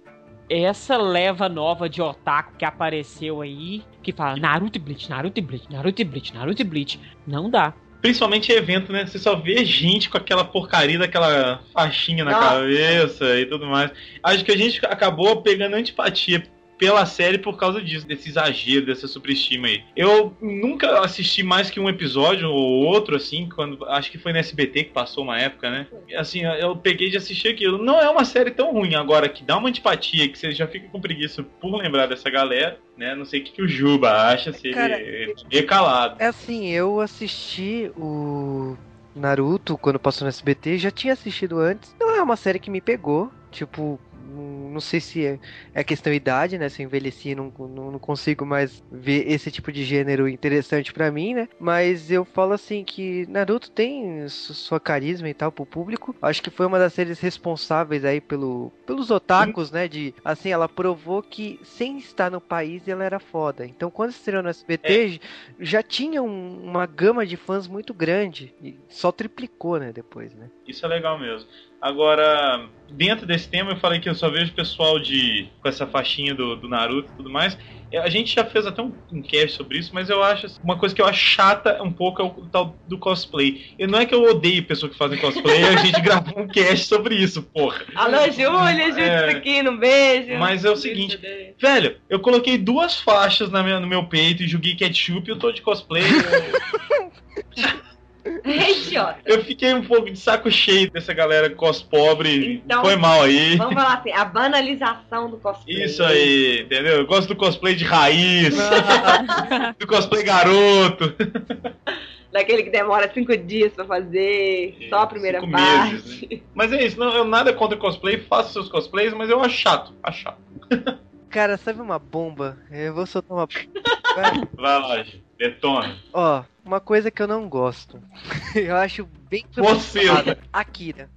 essa leva nova de otaku que apareceu aí, que fala Naruto e Bleach, Naruto e Bleach, Naruto e Bleach, Naruto e Bleach. Não dá. Principalmente em evento, né? Você só vê gente com aquela porcaria daquela faixinha na Nossa. cabeça e tudo mais. Acho que a gente acabou pegando antipatia pela série por causa disso, desse exagero, dessa superestima aí. Eu nunca assisti mais que um episódio ou outro, assim, quando. Acho que foi no SBT que passou uma época, né? Assim, eu peguei de assistir aquilo. Não é uma série tão ruim agora que dá uma antipatia, que você já fica com preguiça por lembrar dessa galera, né? Não sei o que, que o Juba acha, se Cara, ele é calado. É assim, eu assisti o Naruto quando passou no SBT, já tinha assistido antes. Não é uma série que me pegou, tipo, não sei se é, é questão idade, né? Se eu envelheci, não, não, não consigo mais ver esse tipo de gênero interessante pra mim, né? Mas eu falo assim que Naruto tem su- sua carisma e tal pro público. Acho que foi uma das séries responsáveis aí pelo, pelos otakus, né? De assim, ela provou que sem estar no país ela era foda. Então quando estreou no SBT, já tinha um- uma gama de fãs muito grande. E só triplicou, né, depois, né? Isso é legal mesmo. Agora, dentro desse tema, eu falei que eu só vejo pessoal de com essa faixinha do, do Naruto e tudo mais. É, A gente já fez até um, um cast sobre isso, mas eu acho assim, uma coisa que eu acho chata um pouco é o tal do cosplay. E não é que eu odeio pessoas que fazem cosplay, a gente gravou um cast sobre isso, porra. Alô, Júlia, Júlia, É. aqui, um beijo. Mas é o seguinte, velho, eu coloquei duas faixas na minha- no meu peito e joguei ketchup e eu tô de cosplay. eu- É idiota. eu fiquei um pouco de saco cheio dessa galera cos pobre. Então, Foi mal aí. Vamos falar assim, a banalização do cosplay. Isso aí, entendeu? Eu gosto do cosplay de raiz, do cosplay garoto. Daquele que demora cinco dias pra fazer, só a primeira Cinco parte. meses, né? Mas é isso, não, eu nada contra cosplay, faço seus cosplays, mas eu acho chato, acho chato. Cara, sabe uma bomba? Eu vou soltar uma. Vai. Vai lá, detona. Ó, uma coisa que eu não gosto. eu acho bem Você. Akira.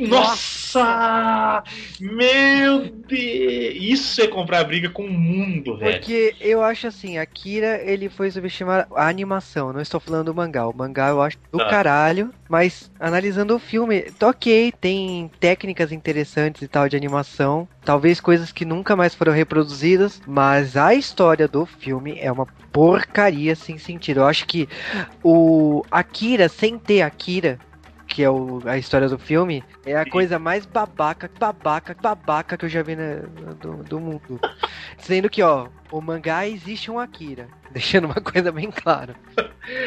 Nossa! Meu Deus! Isso é comprar briga com o mundo, velho. Porque eu acho assim, Akira, ele foi subestimar a animação, não estou falando do mangá. O mangá eu acho do Tá. caralho, mas analisando o filme, tá ok, tem técnicas interessantes e tal de animação, talvez coisas que nunca mais foram reproduzidas, mas a história do filme é uma porcaria sem sentido. Eu acho que o Akira, sem ter Akira, que é o- a história do filme, é a Sim. coisa mais babaca, babaca, babaca que eu já vi na- do, do mundo. Sendo que, ó, o mangá existe um Akira. Deixando uma coisa bem clara.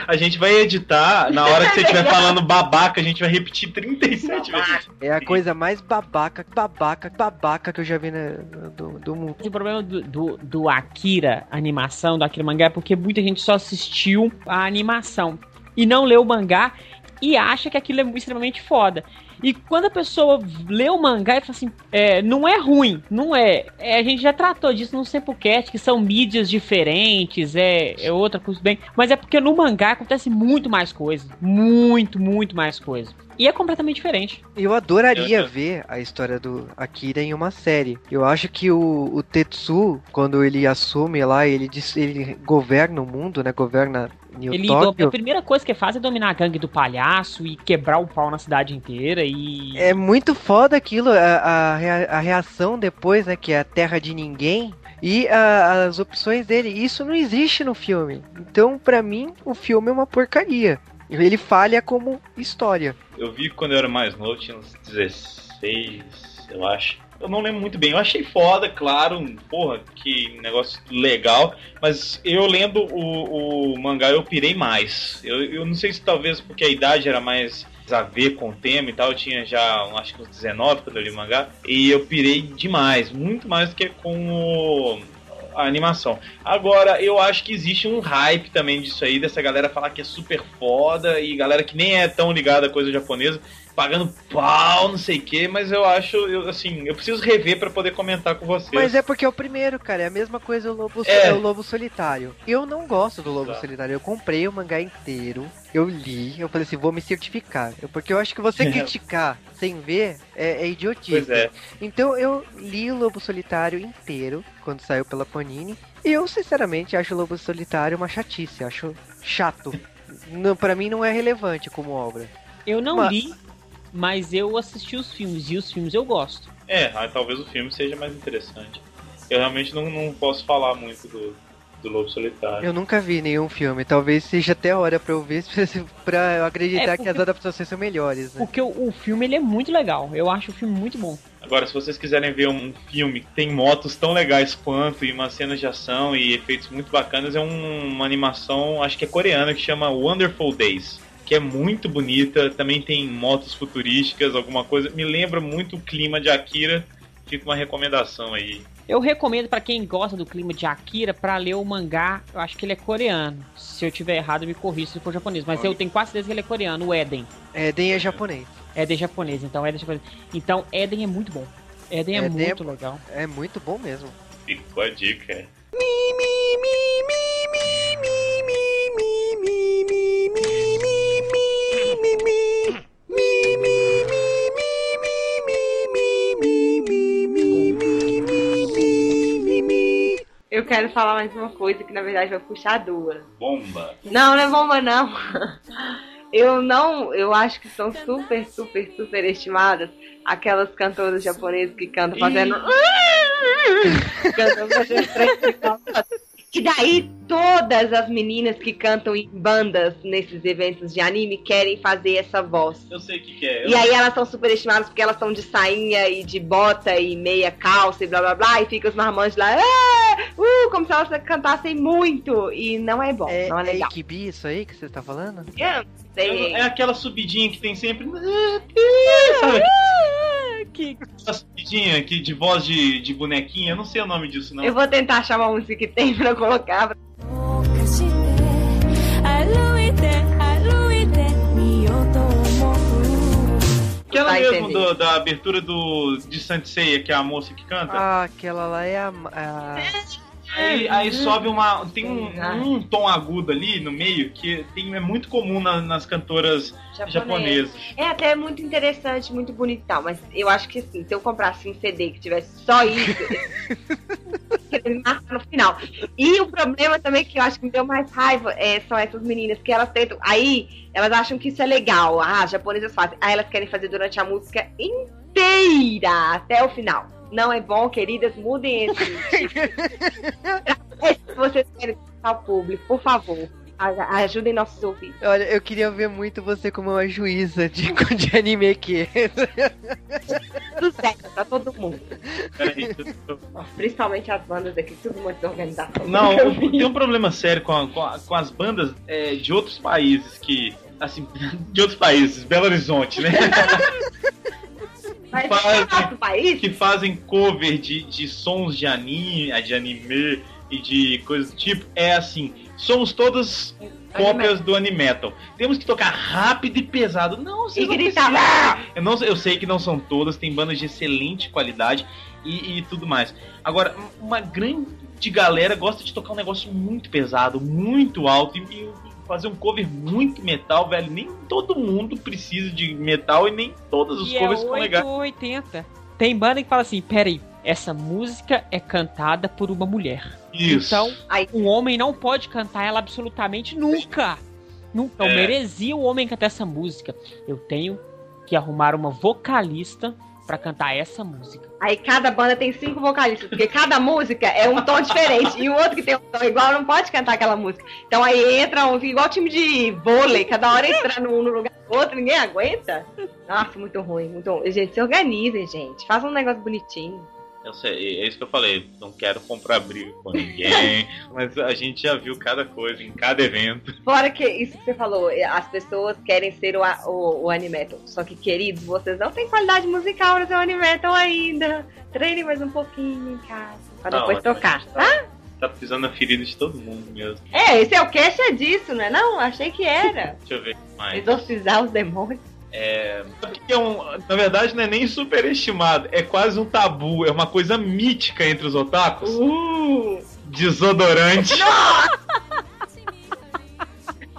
A gente vai editar, na hora que você estiver falando babaca, a gente vai repetir 37 vezes. É a coisa mais babaca, babaca, babaca que eu já vi na- do, do mundo. O problema do, do, do Akira, animação, do Akira mangá, é porque muita gente só assistiu a animação e não leu o mangá e acha que aquilo é extremamente foda. E quando a pessoa lê o mangá e fala assim, é, não é ruim, não é. É, A gente já tratou disso no Sempocast, que são mídias diferentes, é, é outra coisa bem. Mas é porque no mangá acontece muito mais coisa. Muito, muito mais coisa. E é completamente diferente. Eu adoraria Eu- ver a história do Akira em uma série. Eu acho que o, o Tetsu, quando ele assume lá, ele, diz- ele governa o mundo, né? Governa New Ele Tóquio. a primeira coisa que faz é dominar a gangue do palhaço e quebrar o pau na cidade inteira e. É muito foda aquilo, a, a, rea- a reação depois, né? Que é a terra de ninguém. E a- as opções dele. Isso não existe no filme. Então, pra mim, o filme é uma porcaria. Ele falha como história. Eu vi quando eu era mais novo, tinha uns 16, eu acho. Eu não lembro muito bem. Eu achei foda, claro. Porra, que negócio legal. Mas eu lendo o, o mangá, eu pirei mais. Eu, eu não sei se talvez porque a idade era mais a ver com o tema e tal. Eu tinha já, acho que uns 19 quando eu li o mangá. E eu pirei demais. Muito mais do que com o, a animação. Agora, eu acho que existe um hype também disso aí, dessa galera falar que é super foda e galera que nem é tão ligada a coisa japonesa pagando pau, não sei o que, mas eu acho, eu, assim, eu preciso rever pra poder comentar com vocês. Mas é porque é o primeiro, cara. É a mesma coisa o Lobo, É. é. o Lobo Solitário. Eu não gosto do Lobo Tá. Solitário. Eu comprei o mangá inteiro. Eu li. Eu falei assim, vou me certificar. Eu- Porque eu acho que você criticar sem ver é, é idiotice. Pois é. Então eu li o Lobo Solitário inteiro quando saiu pela Panini. E eu, sinceramente, acho o Lobo Solitário uma chatice. Acho chato. Não, pra mim não é relevante como obra. Eu não Mas- li, mas eu assisti os filmes, e os filmes eu gosto. É, aí talvez o filme seja mais interessante. Eu realmente não, não posso falar muito do, do Lobo Solitário. Eu nunca vi nenhum filme. Talvez seja até hora pra eu ver pra eu acreditar É, que as adaptações são melhores. Né? Porque o, o filme ele é muito legal. Eu acho o filme muito bom. Agora, se vocês quiserem ver um filme que tem motos tão legais quanto e umas cenas de ação e efeitos muito bacanas, é um- uma animação, acho que é coreana, que chama Wonderful Days. Que é muito bonita, também tem motos futurísticas, alguma coisa. Me lembra muito o clima de Akira. Fica uma recomendação aí. Eu recomendo pra quem gosta do clima de Akira pra ler o mangá. Eu acho que ele é coreano. Se eu tiver errado, me corrija se for japonês. Mas eu tenho quase certeza que ele é coreano, o Eden. Eden é japonês. Eden é japonês, então Eden é japonês. Então Eden é muito bom. Eden é Eden é- muito legal. É muito bom mesmo. Ficou a dica. Eu quero falar mais uma coisa que na verdade vai puxar duas. Bomba. Não, não é bomba não. Eu não, eu acho que são super, super, super estimadas aquelas cantoras japonesas que cantam fazendo. Cantando fazendo Que daí todas as meninas que cantam em bandas nesses eventos de anime querem fazer essa voz. Eu sei o que, que é. E aí elas são super estimadas porque elas estão de sainha e de bota e meia calça e blá blá blá, e fica os marmanjos lá, "É, uh, como se elas cantassem muito. E não é bom, É, não é é legal. Ikibi isso aí que você tá falando? Eu não sei. É aquela subidinha que tem sempre. Sabe? que. Essas aqui de voz de, de bonequinha, eu não sei o nome disso, não. Eu vou tentar achar uma música que tem pra colocar. Aquela mesmo do, da abertura do, de Santseia, que é a moça que canta? Ah, aquela lá é a. a... Aí, aí sobe uma. Tem um, Ah. um tom agudo ali no meio que tem, é muito comum na- nas cantoras japonesas. É até muito interessante, muito bonito e tal, mas eu acho que assim, se eu comprasse um CD que tivesse só isso, ele marca no final. E o problema também que eu acho que me deu mais raiva é, são essas meninas que elas tentam. Aí elas acham que isso é legal. Ah, as japonesas fazem. Aí elas querem fazer durante a música inteira, até o final. Não é bom, queridas, mudem esse. Se vocês querem escutar o público, por favor, ajudem nossos ouvidos. Olha, eu queria ver muito você como uma juíza de, de anime aqui. Tudo certo pra todo mundo. Peraí, Principalmente as bandas aqui, tudo muito organização. Não, tem um problema sério com, a- com, a- com as bandas é, de outros países que. Assim, de outros países, Belo Horizonte, né? Mas fazem- que fazem cover de, de sons de anime, de anime e de coisas do tipo. É assim, somos todas cópias do Animetal. Temos que tocar rápido e pesado. Não, vocês E gritar, precisam. Eu, não, eu sei que não são todas, tem bandas de excelente qualidade e, e tudo mais. Agora, uma grande galera gosta de tocar um negócio muito pesado, muito alto e, e fazer um cover muito metal, velho. Nem todo mundo precisa de metal e nem todos os E é covers ficam 8 legais. ou 80. Tem banda que fala assim, peraí, essa música é cantada por uma mulher. Isso. Então, um homem não pode cantar ela absolutamente nunca. Nunca. Eu É. merecia o homem cantar essa música. Eu tenho que arrumar uma vocalista pra cantar essa música. aí cada banda tem cinco vocalistas, porque cada música é um tom diferente. E o outro que tem um tom igual não pode cantar aquela música. Então aí entra um, igual time de vôlei, cada hora entrando um no lugar do outro, ninguém aguenta. Nossa, muito ruim, muito ruim. Gente, se organizem, gente. Façam um negócio bonitinho. Eu sei, é isso que eu falei. Não quero comprar briga com ninguém. mas a gente já viu cada coisa em cada evento. Fora que isso que você falou, eh, as pessoas querem ser o, o, o Animetal. Só que, queridos, vocês não têm qualidade musical no seu Animetal ainda. Treinem mais um pouquinho em casa. Pra Não, depois tocar, tá? Tá pisando na ferida de todo mundo mesmo. É, esse é o cast é disso, né? Não, achei que era. Deixa eu ver mais. Exorcizar os demônios. É, que é um, na verdade, não é nem superestimado, é quase um tabu, é uma coisa mítica entre os otakus. Uh, Desodorante.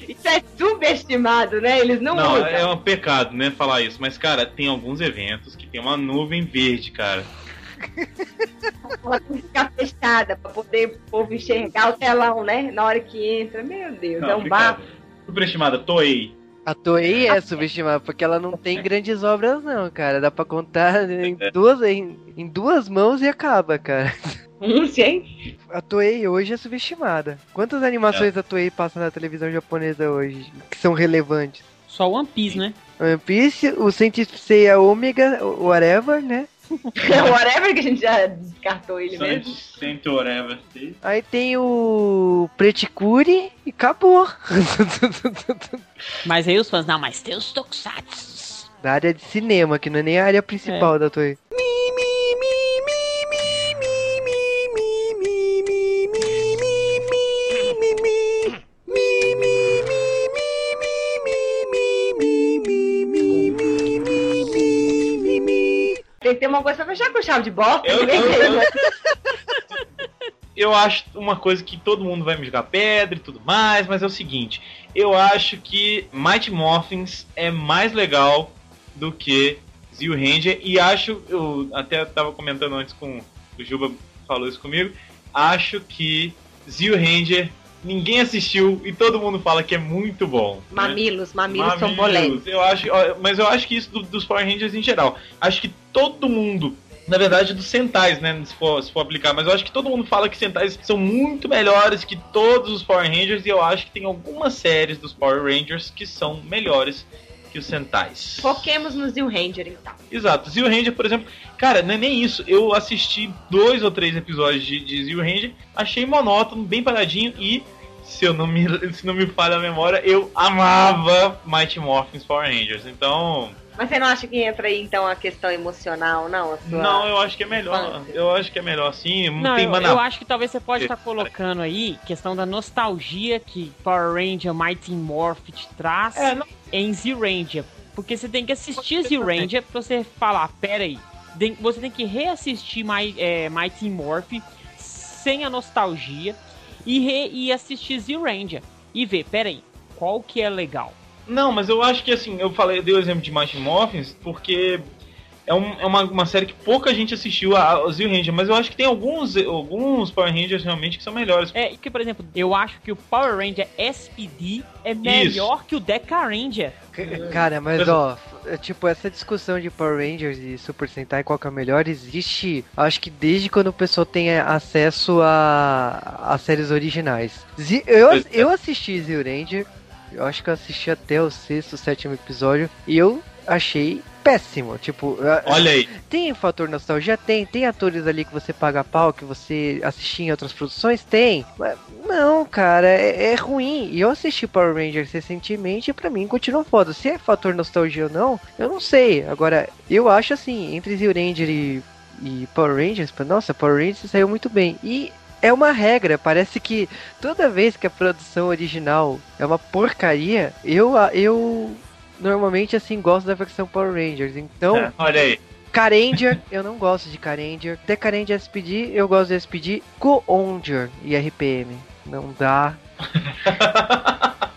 isso é subestimado, né? Eles não, Não, usam. é um pecado, né, falar isso. Mas, cara, tem alguns eventos que tem uma nuvem verde, cara. Ela tem que ficar fechada pra poder o povo enxergar o telão, né? Na hora que entra. Meu Deus, Não, é um bar. pecado. Superestimada, Toei. A Toei é subestimada, porque ela não tem grandes obras, não, cara. Dá pra contar em duas, em, em duas mãos e acaba, cara. Hum, sim. A Toei hoje é subestimada. Quantas animações da Toei passam na televisão japonesa hoje que são relevantes? Só One Piece, né? One Piece, o Saint Seiya Omega, o- whatever, né? Whatever que a gente já descartou ele mesmo. Sem whatever. Aí tem o Preticuri e acabou. Mas aí os fãs, não, mas tem os Tokusatsu. da área de cinema, que não é nem a área principal da Toei. Tem que ter uma coisa pra fechar com chave de bosta. Eu- eu- eu- né? Eu acho uma coisa que todo mundo vai me jogar pedra e tudo mais, mas é o seguinte: eu acho que Mighty Morphins é mais legal do que Zio Ranger e acho, eu até tava comentando antes com o Juba falou isso comigo, acho que Zio Ranger ninguém assistiu e todo mundo fala que é muito bom. né? Mamilos, mamilos, são Mamilos. polêmicos. Eu acho, mas eu acho que isso do- dos Power Rangers em geral. Acho que todo mundo, na verdade, dos Sentais, né, se for, se for aplicar, mas eu acho que todo mundo fala que Sentais são muito melhores que todos os Power Rangers e eu acho que tem algumas séries dos Power Rangers que são melhores que os Sentais. Foquemos no Zil Ranger, então. Exato. Zio Ranger, por exemplo, cara, não é nem isso. Eu assisti dois ou três episódios de, de Zio Ranger, achei monótono, bem paradinho e, se eu não me, se não me falha a memória, eu amava Mighty Morphins Power Rangers. Então, Mas você não acha que entra aí, então, a questão emocional, não? A sua... não, eu acho que é melhor. infância. Eu acho que é melhor assim. Não, tem eu, mana- eu acho que talvez você pode estar colocando aí questão da nostalgia que Power Ranger Mighty Morph te traz É, não- em Z-Ranger. Porque você tem que assistir Z-Ranger pra você falar, pera aí, você tem que reassistir My, é, Mighty Morph sem a nostalgia e, re- e assistir Z-Ranger e ver, pera aí, qual que é legal. Não, mas eu acho que assim, eu falei, eu dei o exemplo de Mighty Morphins porque é, um- é uma, uma série que pouca gente assistiu a, a Zio Ranger, mas eu acho que tem alguns, alguns Power Rangers realmente que são melhores. É, que, por exemplo, eu acho que o Power Ranger SPD é melhor que o Deca Ranger. Cara, mas Mas- ó, é tipo, essa discussão de Power Rangers e Super Sentai, qual que é o melhor, existe, acho que desde quando o pessoal tem acesso a, a séries originais. Eu, eu assisti Zio Ranger, eu acho que eu assisti até o sexto, sétimo episódio, e eu achei péssimo, tipo, Olha aí. tem fator nostalgia? Tem. Tem atores ali que você paga pau, que você assistia em outras produções? Tem. Mas não, cara, é, é ruim. E eu assisti Power Rangers recentemente e pra mim continua foda. Se é fator nostalgia ou não, eu não sei. Agora, eu acho assim, entre Zio Ranger e, e Power Rangers, nossa, Power Rangers saiu muito bem. E é uma regra, parece que toda vez que a produção original é uma porcaria, eu, eu normalmente assim gosto da versão Power Rangers. Então, É, olha aí. Caranger, eu não gosto de Caranger. Decaranger SPD, eu gosto de SPD. Go-Onger e RPM. Não dá.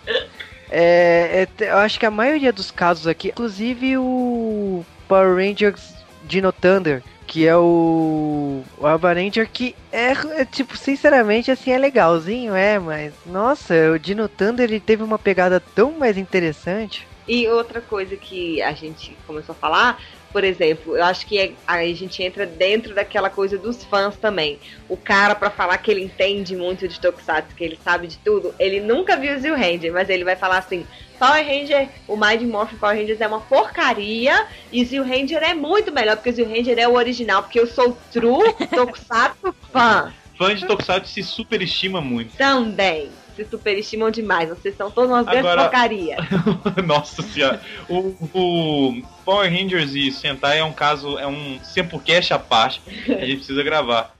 é, é, eu acho que a maioria dos casos aqui, inclusive o Power Rangers Dino Thunder, que é o, o Alba Ranger, que é, é, tipo, sinceramente, assim, é legalzinho, é, mas, nossa, o Dino Thunder, ele teve uma pegada tão mais interessante. E outra coisa que a gente começou a falar, por exemplo, eu acho que é- aí a gente entra dentro daquela coisa dos fãs também. O cara, pra falar que ele entende muito de Tokusatsu, que ele sabe de tudo, ele nunca viu o Zio Ranger, mas ele vai falar assim: Power Ranger, o Mighty Morphin Power Rangers é uma porcaria e Zio Ranger é muito melhor, porque o Zio Ranger é o original, porque eu sou true Tokusatsu fã Fã de Tokusatsu se superestima muito. também. Se superestimam demais, vocês são todas umas grandes porcarias. Nossa senhora. O, o Power Rangers e Sentai é um caso, é um Sempocast à parte. A gente precisa gravar.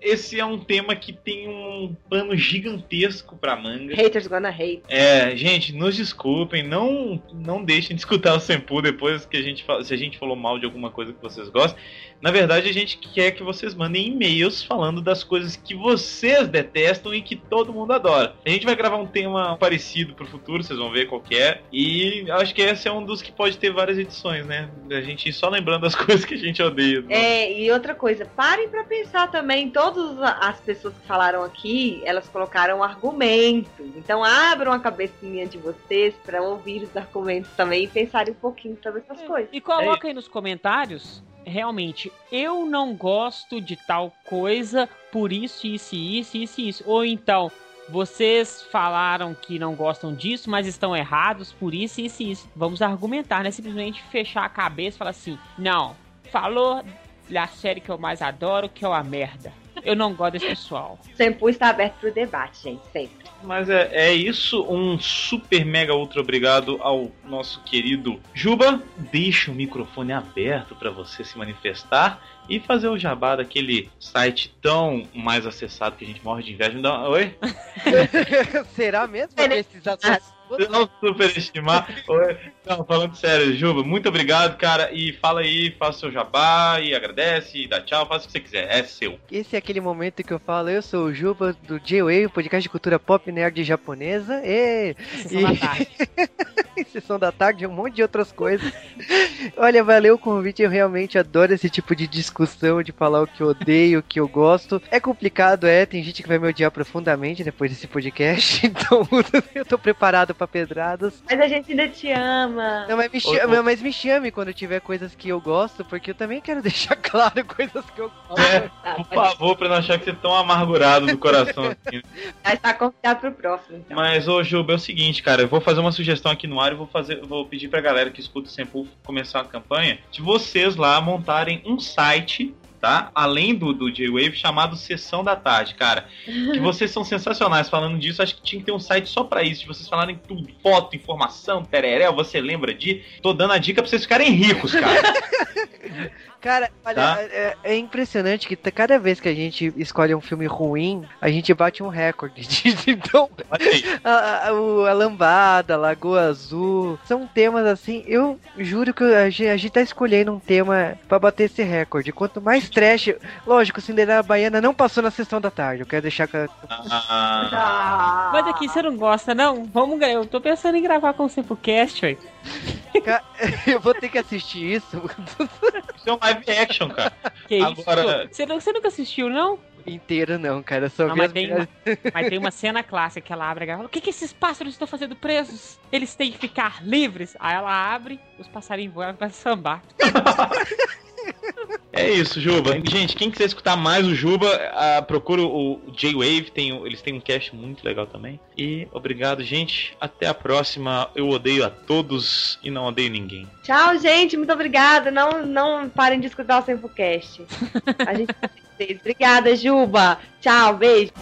Esse é um tema que tem um pano gigantesco pra manga. Haters gonna hate. É, gente, nos desculpem, não não deixem de escutar o Senpu depois que a gente se a gente falou mal de alguma coisa que vocês gostam. Na verdade, a gente quer que vocês mandem e-mails falando das coisas que vocês detestam e que todo mundo adora. A gente vai gravar um tema parecido pro futuro, vocês vão ver qual que é. E acho que esse é um dos que pode ter várias edições, né? A gente ir só lembrando as coisas que a gente odeia. É, e outra coisa, parem pra pensar também, todas as pessoas que falaram aqui, elas colocaram argumentos. Então abram a cabecinha de vocês pra ouvir os argumentos também e pensarem um pouquinho sobre essas coisas. E coloca aí nos comentários, realmente, eu não gosto de tal coisa, por isso, isso, isso, isso, isso. Ou então, vocês falaram que não gostam disso, mas estão errados por isso, isso, isso. Vamos argumentar, não é simplesmente fechar a cabeça e falar assim, não, falou da série que eu mais adoro, que é uma merda. Eu não gosto desse pessoal. O Sempu está aberto pro debate, gente, sempre. Mas é, é isso. Um super mega ultra obrigado ao nosso querido Juba. Deixa o microfone aberto para você se manifestar e fazer o jabá daquele site tão mais acessado que a gente morre de inveja. Me dá uma- Oi? Será mesmo? Esses assuntos- Não superestimar. Não, falando sério, Juba, muito obrigado, cara. E fala aí, faça o seu jabá e agradece, e dá tchau, faça o que você quiser. É seu. Esse é aquele momento que eu falo, eu sou o Juba do J-Wave, podcast de cultura pop nerd japonesa. E... Sessão da tarde. Sessão da tarde, um monte de outras coisas. Olha, valeu o convite, eu realmente adoro esse tipo de discussão, de falar o que eu odeio, o que eu gosto. É complicado, é, tem gente que vai me odiar profundamente depois desse podcast, então eu tô preparado pra pedradas. Mas a gente ainda te ama. Não, mas me, chame, mas me chame quando tiver coisas que eu gosto, porque eu também quero deixar claro coisas que eu gosto. É, Tá, por favor, pra não achar que você é tão amargurado do coração assim. Vai estar convidado pro próximo, então. Mas, ô Juba, é o seguinte, cara, eu vou fazer uma sugestão aqui no ar e vou fazer, vou pedir pra galera que escuta o Sempu começar a campanha de vocês lá montarem um site. Tá? Além do, do J-Wave, chamado Sessão da Tarde, cara. Que vocês são sensacionais falando disso. Acho que tinha que ter um site só pra isso, de vocês falarem tudo: foto, informação, tereréu. Você lembra de. Tô dando a dica pra vocês ficarem ricos, cara. Cara, olha, Tá. é, é impressionante que cada vez que a gente escolhe um filme ruim, a gente bate um recorde. Então, a, a, o- a Lambada, Lagoa Azul, são temas assim, eu juro que a gente, a gente tá escolhendo um tema pra bater esse recorde. Quanto mais trash, lógico, Cinderela Baiana não passou na sessão da tarde, eu quero deixar a- Ah. Mas aqui, você não gosta, não? Vamos, eu tô pensando em gravar com o Sempocast, ué. Eu vou ter que assistir isso isso é um live action, cara. Que isso? Agora- Você, não- você nunca assistiu, não? inteiro, não, cara. Só Não, mas as tem, uma, mas tem uma cena clássica que ela abre e fala: O que, que esses pássaros estão fazendo presos? Eles têm que ficar livres. Aí ela abre, os passarinhos voam e começam a sambar. É isso, Juba. Gente, quem quiser escutar mais o Juba, ah, procura o J-Wave, tem, eles têm um cast muito legal também. E obrigado, gente. Até a próxima. Eu odeio a todos e não odeio ninguém. Tchau, gente. Muito obrigada. Não, não parem de escutar o Sempocast. A gente. Obrigada, Juba. Tchau, beijo.